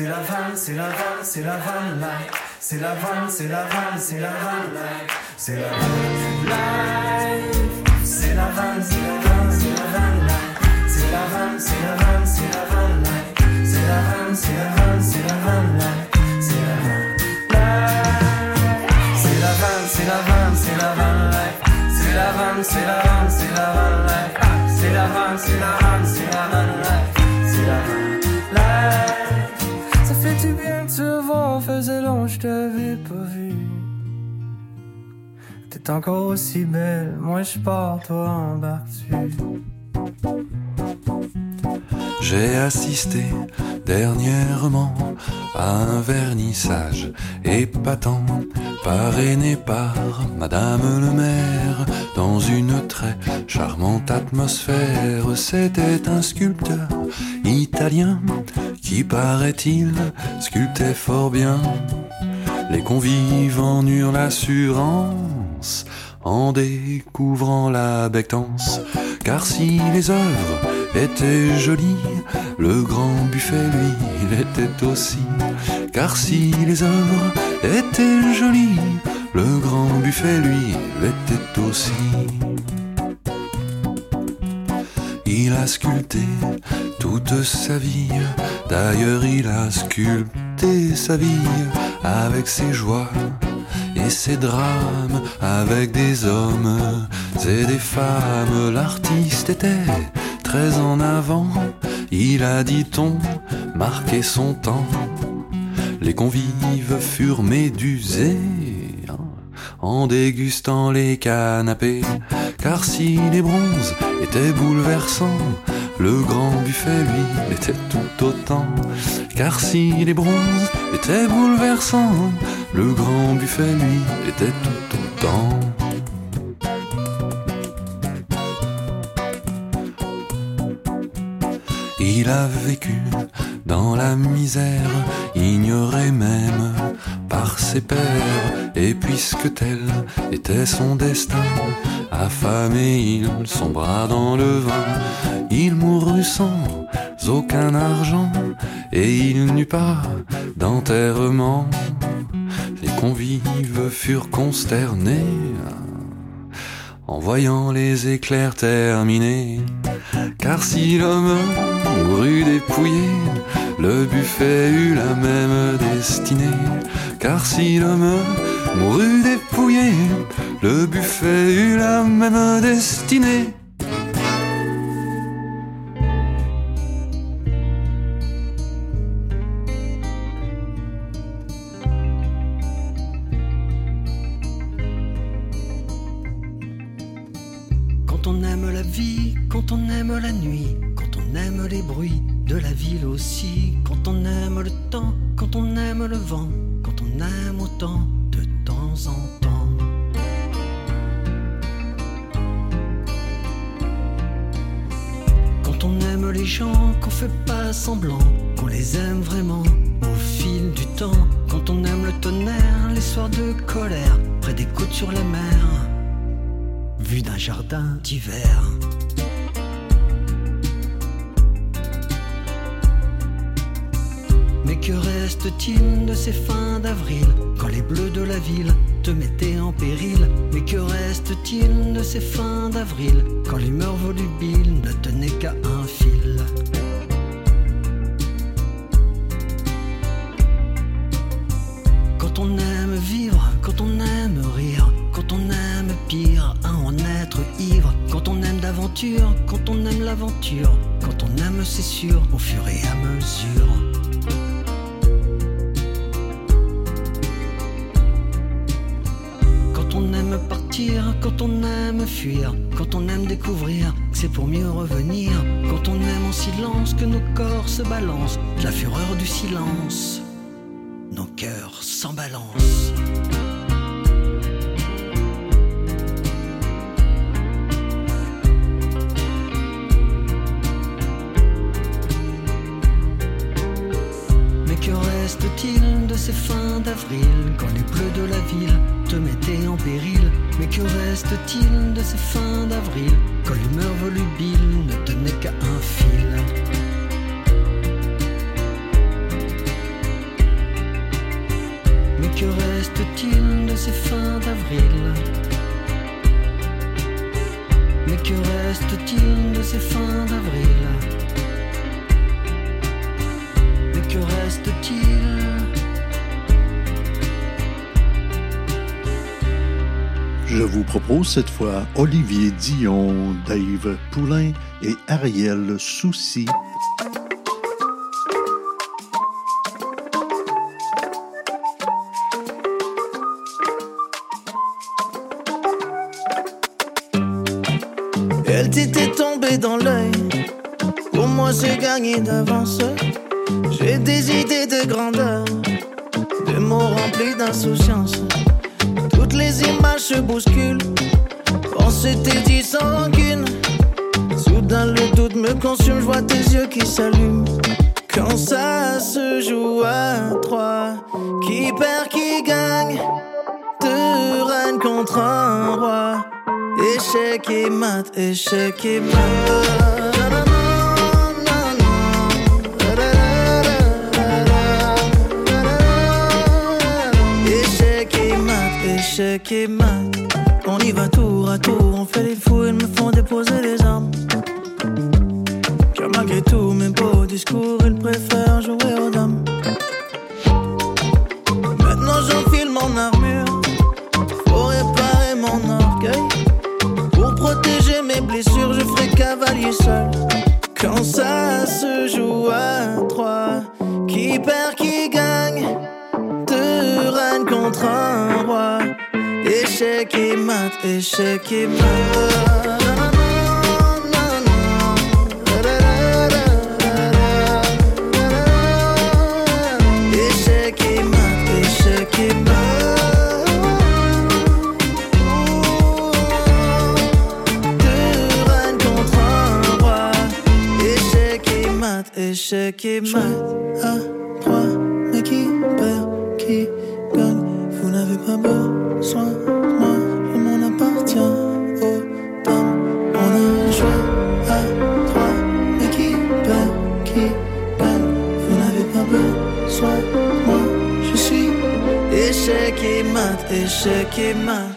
c'est la vanne. C'est la vanne, c'est la vanne, life. C'est la vanne, c'est la vanne, c'est la vanne life. C'est la vanne life. C'est la vanne, c'est la vanne, c'est la vanne life. C'est la vanne, c'est la vanne, c'est la vanne life. C'est la vanne, c'est la vanne, c'est la vanne. C'est la vanne. C'est la vanne, c'est la vanne, c'est la vanne. C'est la vanne, c'est la vanne, c'est la vanne. Ah, C'est la vanne, c'est la vanne, voir, faisait long, je t'avais pas vu. T'es encore aussi belle, moi je pars, toi embarques-tu. J'ai assisté dernièrement à un vernissage épatant, parrainé par Madame le maire, dans une très charmante atmosphère. C'était un sculpteur italien qui, paraît-il, sculptait fort bien. Les convives en eurent l'assurance en découvrant la bectance. Car si les œuvres étaient jolies, le grand buffet, lui, il était aussi. Car si les œuvres étaient jolies, le grand buffet, lui, il était aussi. Il a sculpté toute sa vie, d'ailleurs il a sculpté sa vie avec ses joies et ses drames, avec des hommes et des femmes. L'artiste était très en avant, il a dit-on marqué son temps. Les convives furent médusés hein, en dégustant les canapés, car si les bronzes étaient bouleversants, le grand buffet, lui, était tout autant. Car si les bronzes étaient bouleversants, le grand buffet, lui, était tout autant. Il a vécu dans la misère, ignoré même par ses pères, et puisque tel était son destin, affamé il sombra dans le vin, il mourut sans aucun argent, et il n'eut pas d'enterrement. Les convives furent consternés en voyant les éclairs terminés. Car si l'homme mourut dépouillé, le buffet eut la même destinée. Car si l'homme mourut dépouillé, le buffet eut la même destinée. Mais que reste-t-il de ces fins d'avril quand les bleus de la ville te mettaient en péril? Mais que reste-t-il de ces fins d'avril quand l'humeur volubile ne tenait qu'à un fil? Au fur et à mesure. Quand on aime partir, quand on aime fuir, quand on aime découvrir que c'est pour mieux revenir, quand on aime en silence que nos corps se balancent, la fureur du silence, nos cœurs s'en balancent. Cette fois Olivier Dion, Dave Poulain et Ariel Soucy. Qui perd, qui gagne, deux reines contre un roi. Échec et mat, échec et mat. Échec et mat, échec et mat. On y va tour à tour, on fait les fous, ils me font déposer les armes. Car malgré tout mes beaux discours, ils préfèrent jouer aux dames. Mon armure, faut réparer mon orgueil. Pour protéger mes blessures, je ferai cavalier seul. Quand ça se joue à trois, qui perd, qui gagne, deux reines contre un roi. Échec et mat, échec et mat. Mat, échec et mat. À trois, mais qui perd, qui gagne? Vous n'avez pas besoin de moi, je m'en appartiens aux dames. On a joué à trois, mais qui perd, qui gagne? Vous n'avez pas besoin de moi, je suis échec et mat, échec et mat.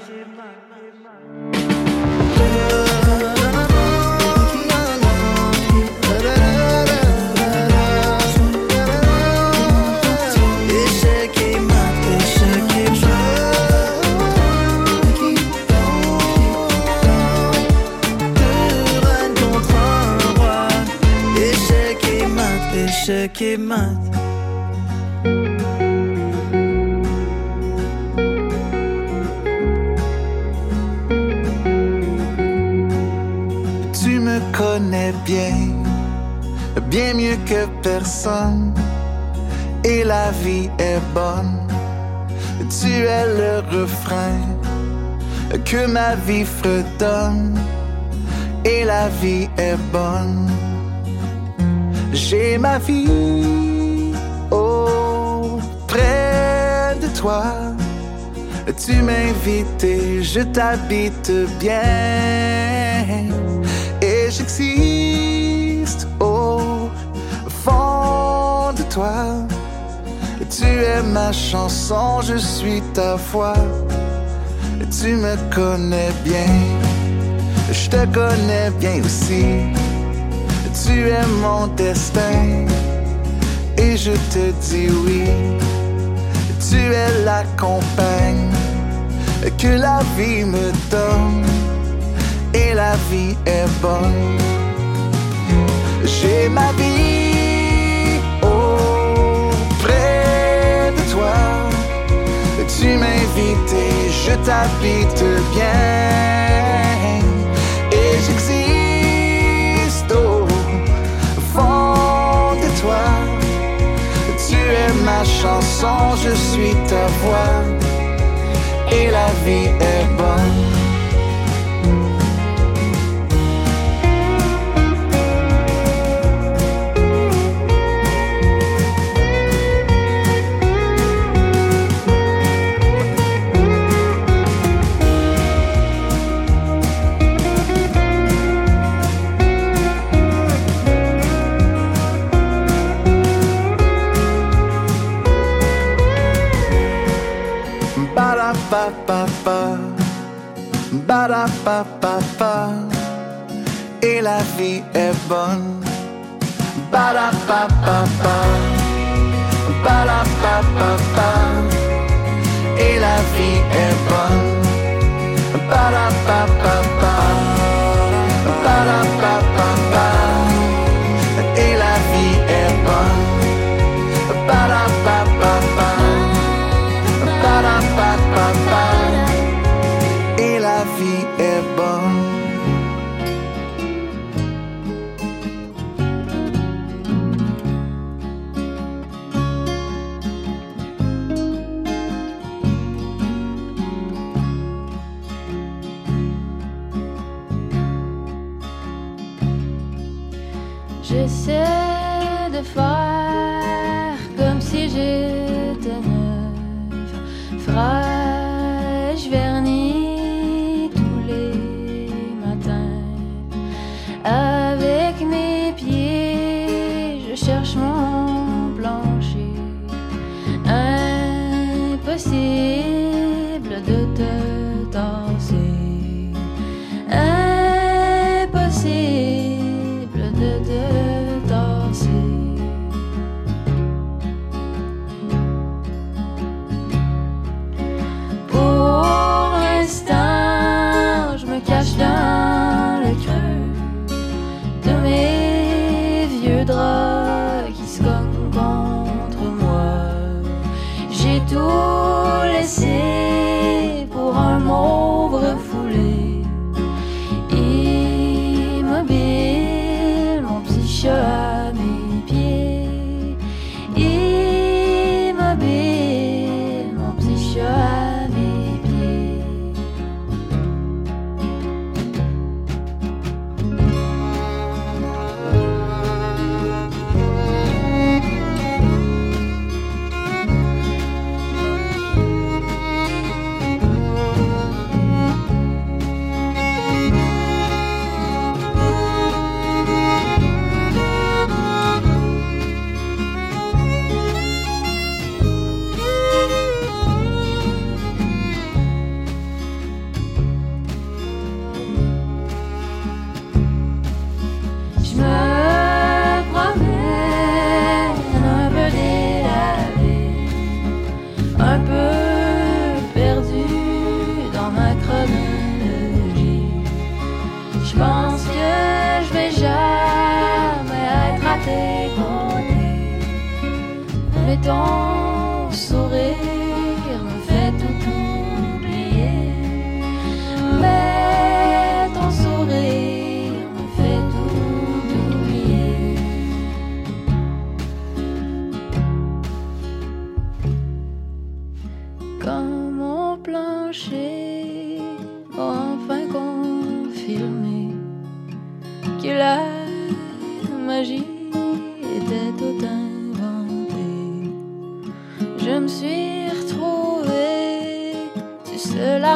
Tu me connais bien, bien mieux que personne. Et la vie est bonne. Tu es le refrain que ma vie fredonne. Et la vie est bonne. J'ai ma vie auprès de toi. Tu m'invites et je t'habite bien. Et j'existe au fond de toi. Tu es ma chanson, je suis ta voix. Tu me connais bien, je te connais bien aussi tu es mon destin et je te dis oui. Tu es la compagne que la vie me donne et la vie est bonne. J'ai ma vie auprès de toi. Tu m'invites et je t'habite bien. Tu es ma chanson, je suis ta voix. Et la vie est bonne.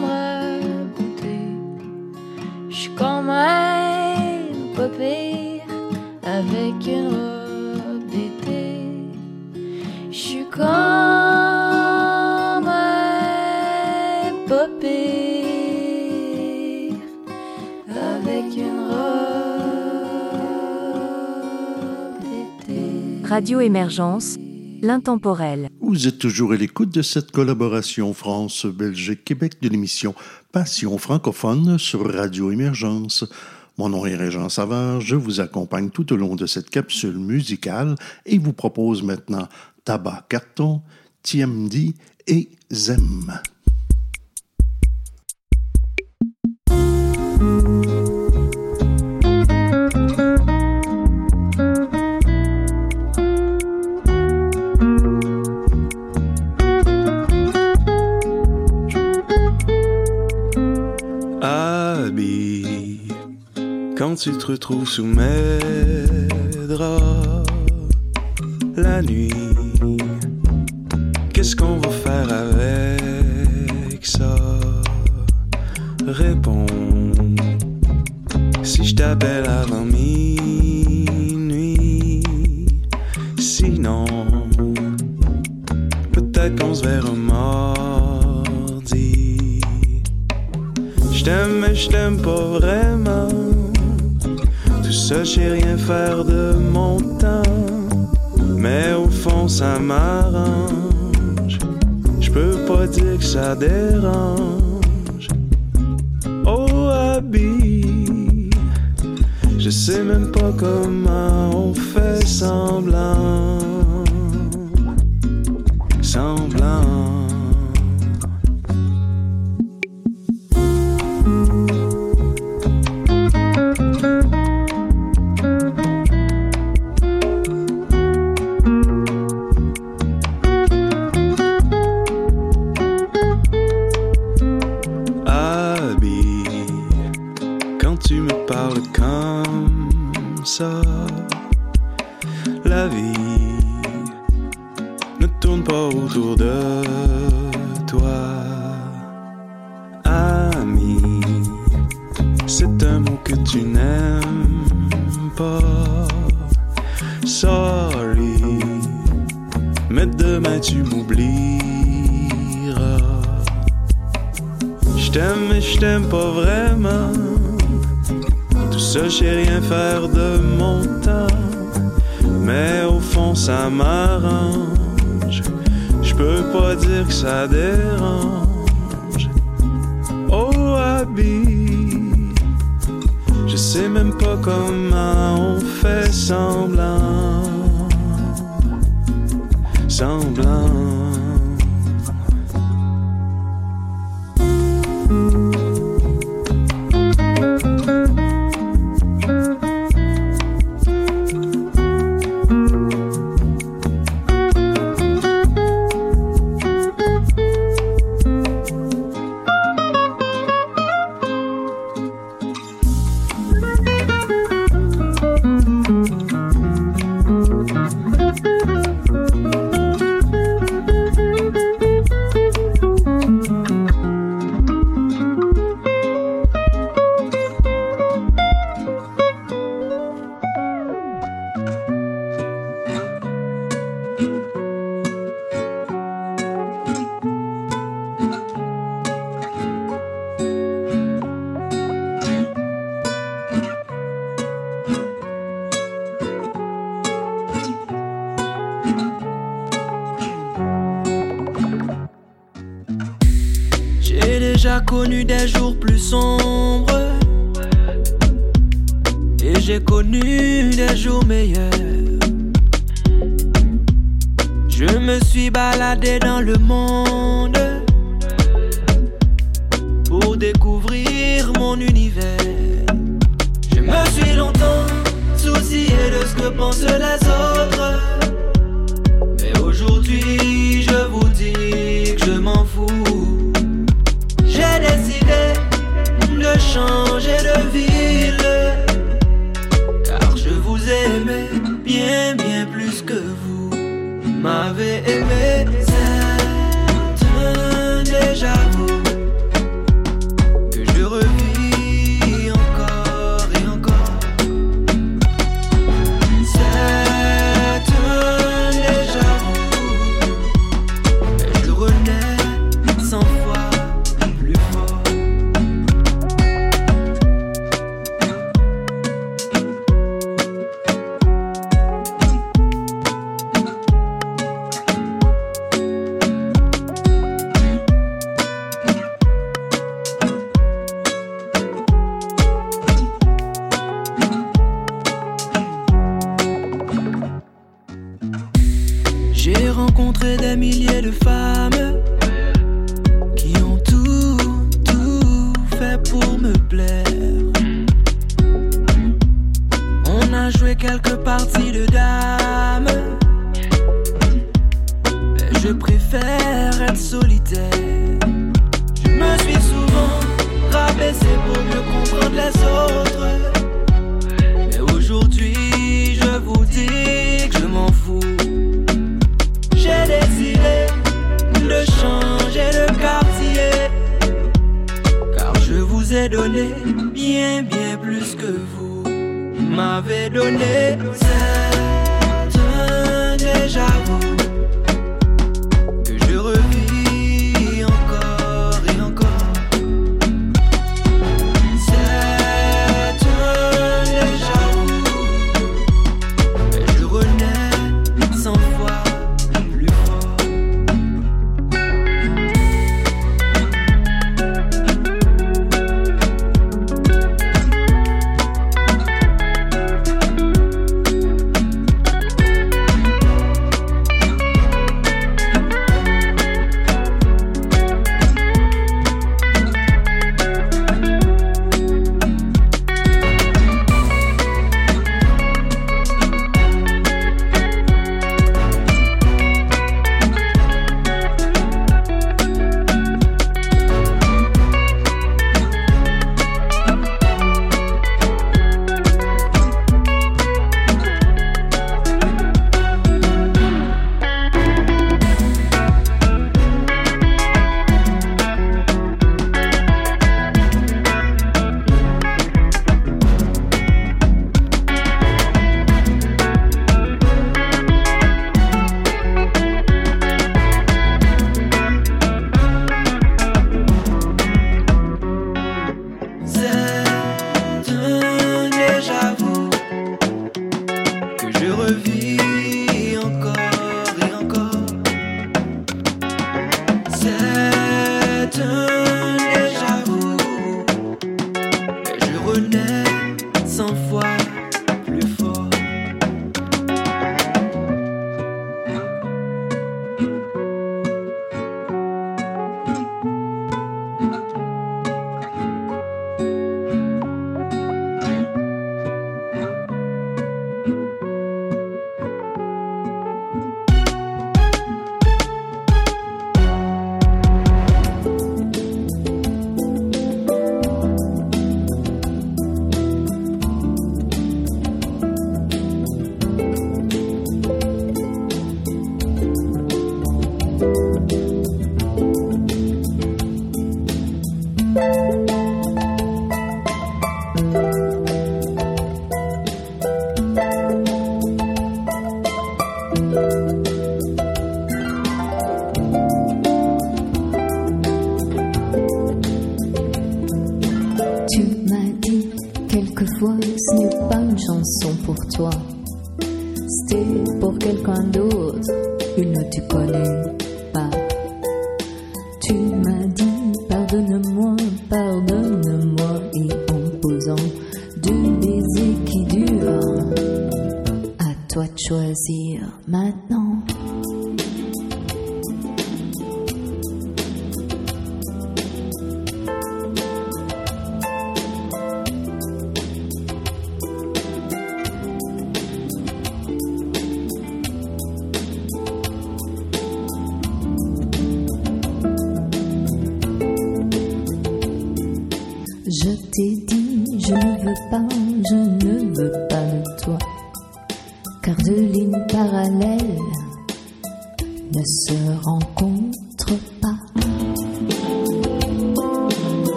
pas goûter. Je suis quand même pas pire avec une robe d'été. Je suis quand même pas pire avec une robe d'été. Radio Émergence, l'intemporel. Vous êtes toujours à l'écoute de cette collaboration France-Belgique-Québec de l'émission Passion francophone sur Radio Émergence. Mon nom est Régent Savard, je vous accompagne tout au long de cette capsule musicale et vous propose maintenant Tabac Carton, TMD et Zem. Tu te retrouves sous mes draps la nuit, qu'est-ce qu'on va faire avec ça? Réponds si je t'appelle avant minuit. Sinon, peut-être qu'on se verra mardi. Je t'aime, mais je t'aime pas vraiment. Sais rien faire de mon temps. Mais au fond, ça m'arrange. Je peux pas dire que ça dérange. Oh, Abby, je sais même pas comment on fait. Semblant.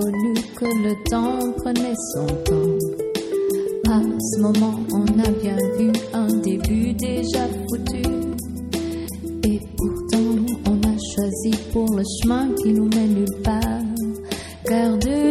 que le temps prenait son temps. À ce moment, on a bien vu un début déjà foutu. Et pourtant, on a choisi pour le chemin qui nous mène nulle part. Car de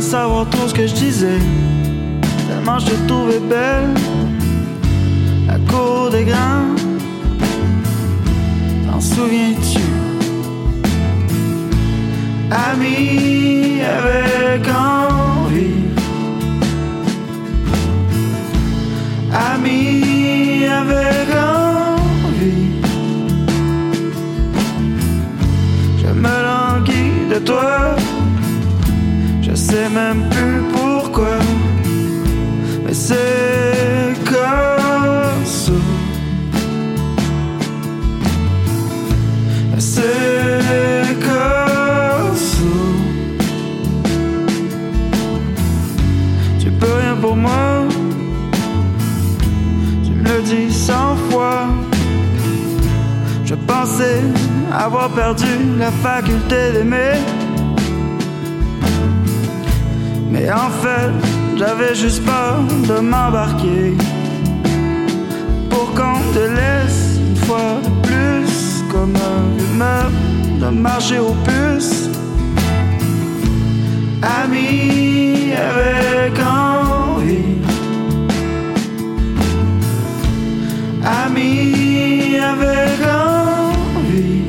sans savoir trop ce que je disais. Mais en fait, j'avais juste peur de m'embarquer. Pour qu'on te laisse une fois de plus, comme un immeuble de marché aux puces. Ami avec envie. Ami avec envie.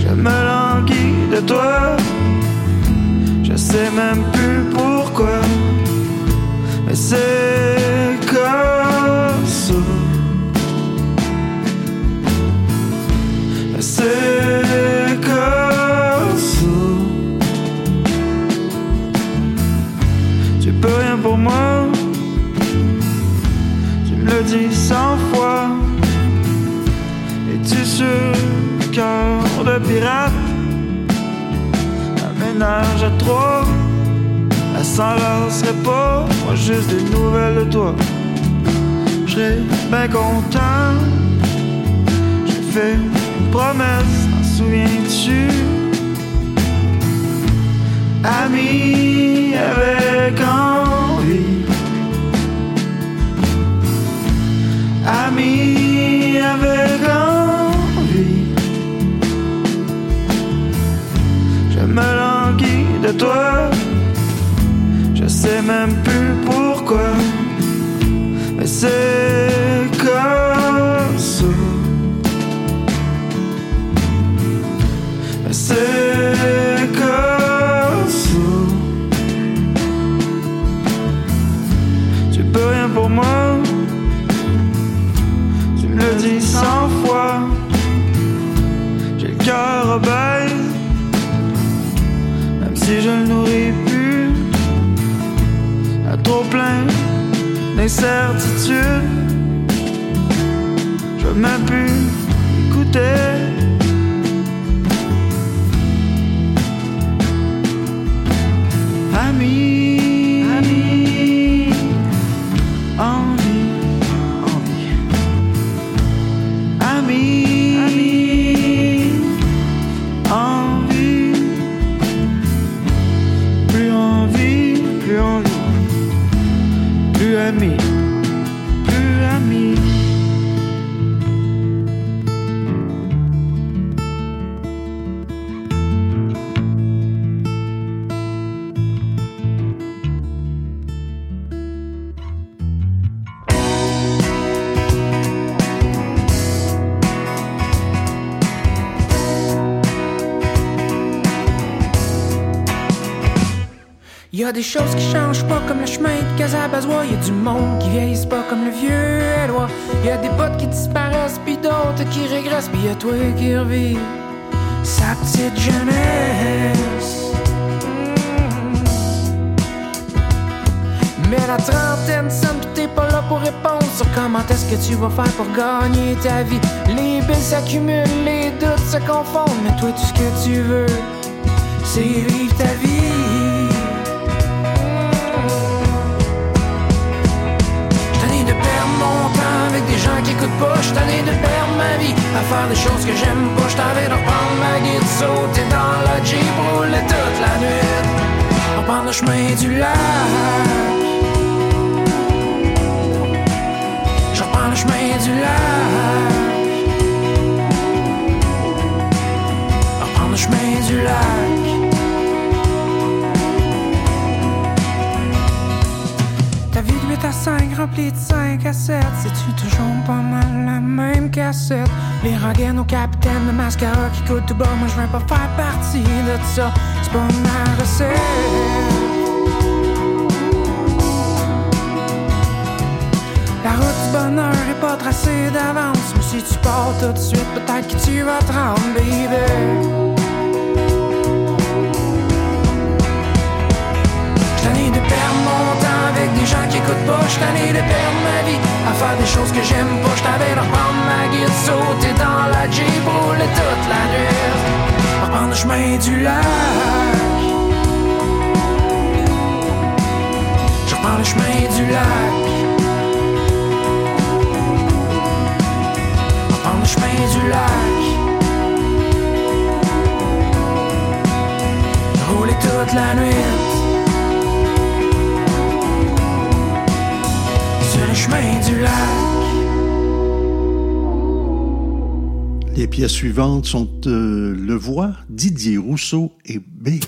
Je me languis de toi. Je sais même plus pourquoi. Mais c'est comme ça. Mais c'est comme ça. Tu peux rien pour moi. Tu me le dis cent fois. Es-tu sûr, cœur de pirate? Ménage à trois. Elle s'en lasserait pas. Moi, juste des nouvelles de toi. Je serais bien content. J'ai fait une promesse, t'en souviens-tu? Ami avec envie. Ami avec envie. Je me languis de toi. Je sais même plus pourquoi. Mais c'est comme ça. Mais c'est comme ça. Tu peux rien pour moi. Tu me le dis cent fois. J'ai le cœur obèse. Si je le nourris plus. À trop plein d'incertitudes. Je veux même plus écouter. Ami, des choses qui changent pas comme le chemin de Casabazois. Y a du monde qui vieillisse pas comme le vieux Éloi. Y a des potes qui disparaissent, puis d'autres qui régressent, puis y a toi qui revis sa petite jeunesse. Mais la trentaine sonne pis t'es pas là pour répondre sur comment est-ce que tu vas faire pour gagner ta vie. Les billes s'accumulent, les doutes se confondent, mais toi tout ce que tu veux, c'est vivre ta vie. Pas, de perdre ma vie à faire des choses que j'aime pas, j't'en vais de reprendre ma guide, sauter dans la Jeep, rouler toute la nuit, reprendre le chemin du lac. Je reprends le chemin du lac. Reprendre le chemin du lac. Ta vie de 8 à 5 remplie de 5 à 7 C'est-tu toujours pas mal la même cassette? Les rengaines au capitaine, le mascara qui coûte tout bas. Moi je veux pas faire partie de ça. C'est pas ma recette. La route du bonheur est pas tracée d'avance. Mais si tu pars tout de suite, peut-être que tu vas te rendre, des gens qui écoutent pas J't'en ai de perdre ma vie. À faire des choses que j'aime pas J't'avais de reprendre ma guide, sauter dans la Jeep Rouler toute la nuit. Reprendre le chemin du lac. Je reprends le chemin du lac. Reprendre le chemin du lac. Rouler toute la nuit chemin du lac Les pièces suivantes sont euh, Le Voix, Didier Rousseau et B.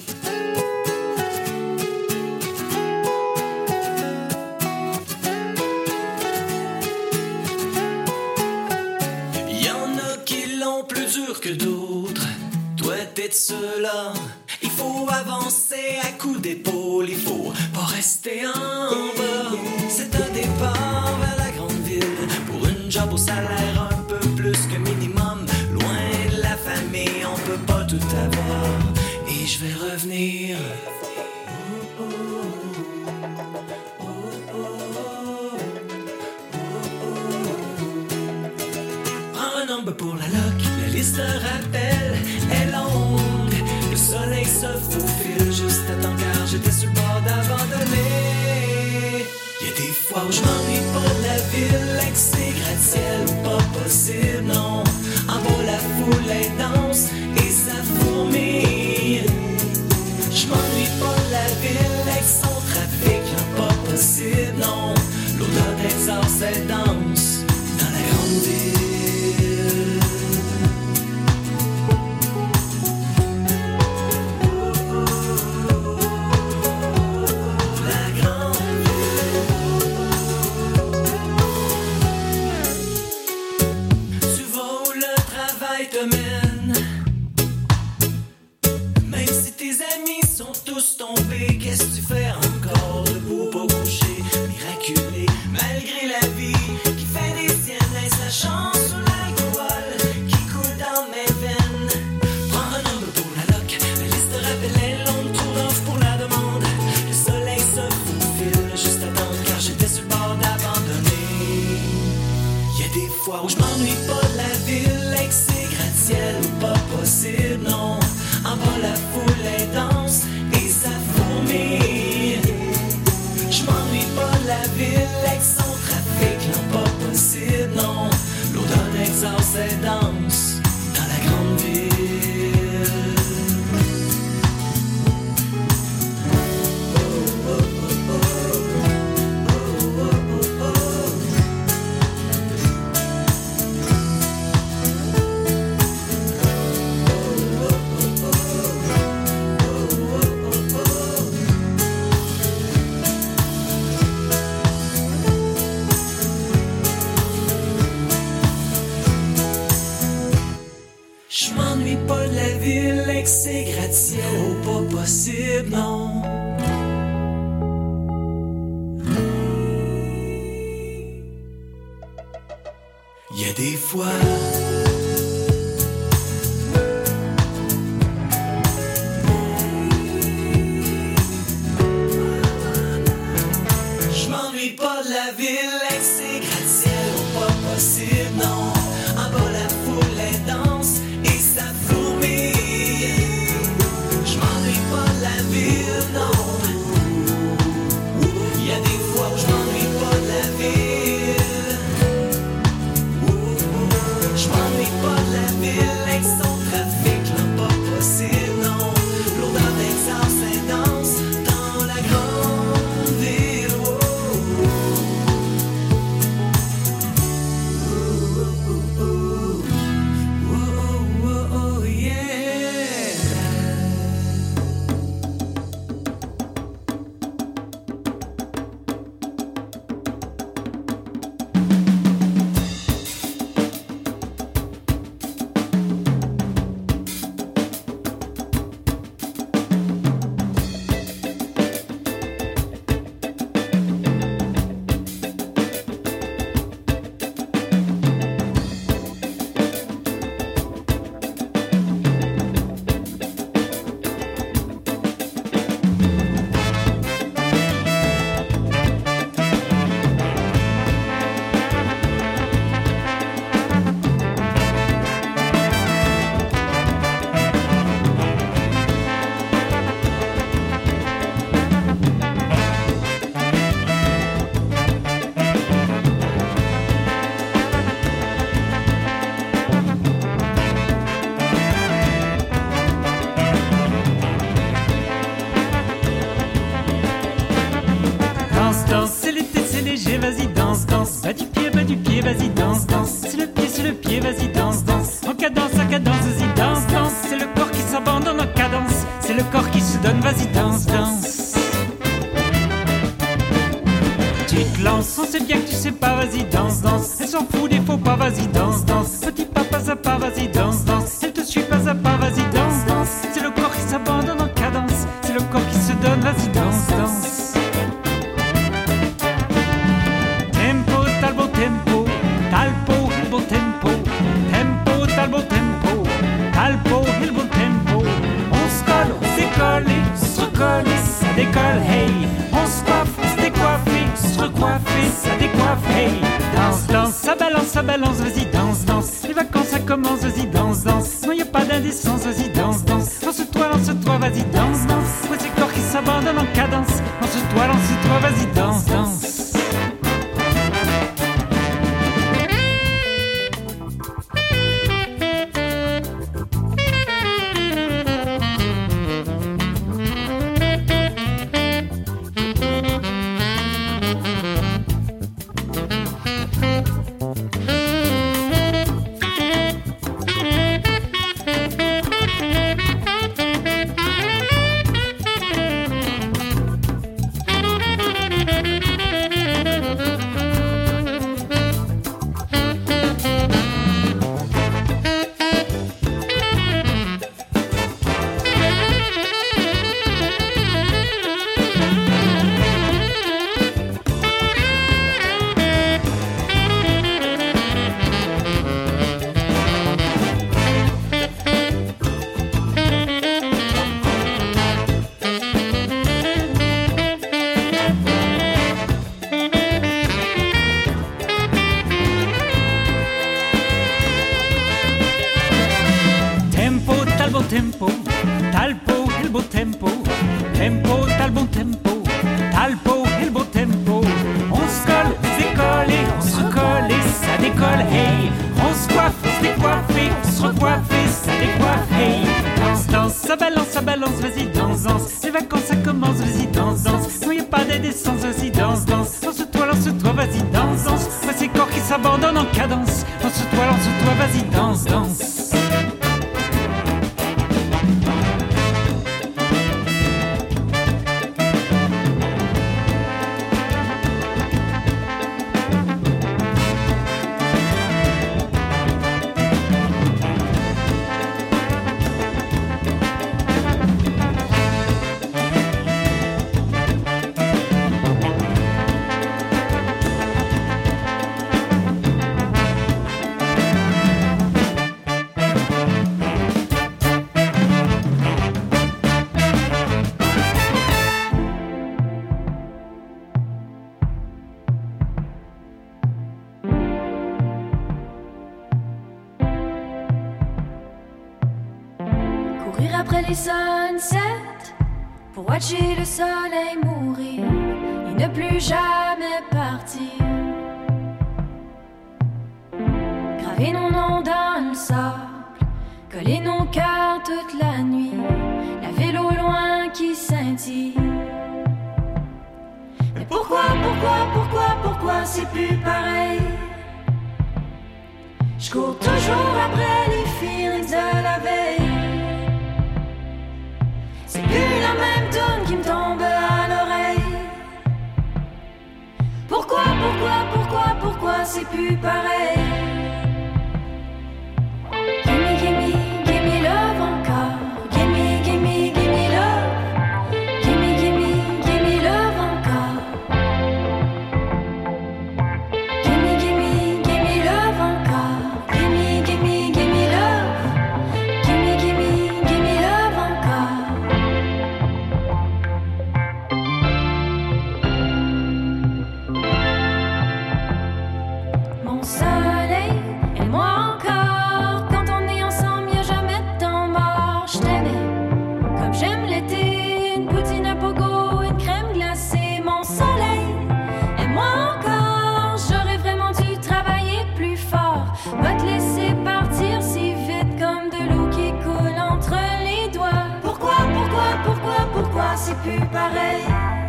plus pareil.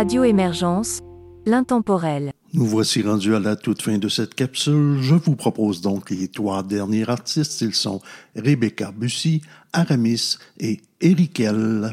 Radio Émergence, l'intemporel. Nous voici rendus à la toute fin de cette capsule. Je vous propose donc les trois derniers artistes. Ils sont Rebecca Bussy, Aramis et Eric L.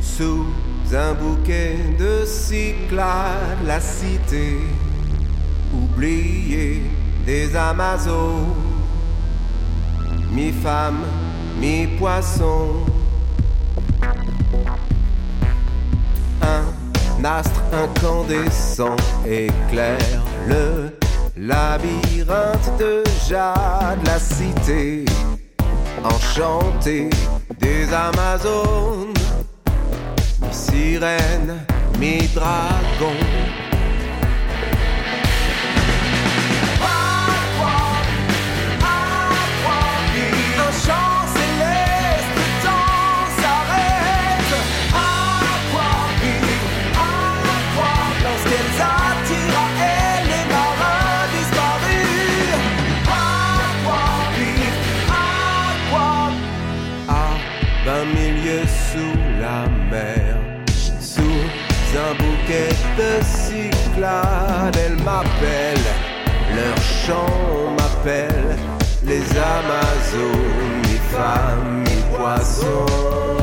sous un bouquet de cyclades, la cité oubliée des Amazones, mi-femme, mi-poisson. Un astre incandescent éclaire le labyrinthe de jade, la cité enchantée des Amazones sirènes, mes dragons. de Cyclades, elles m'appellent, leur chant m'appelle, les Amazones, mi-femmes, mi-poissons.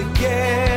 again.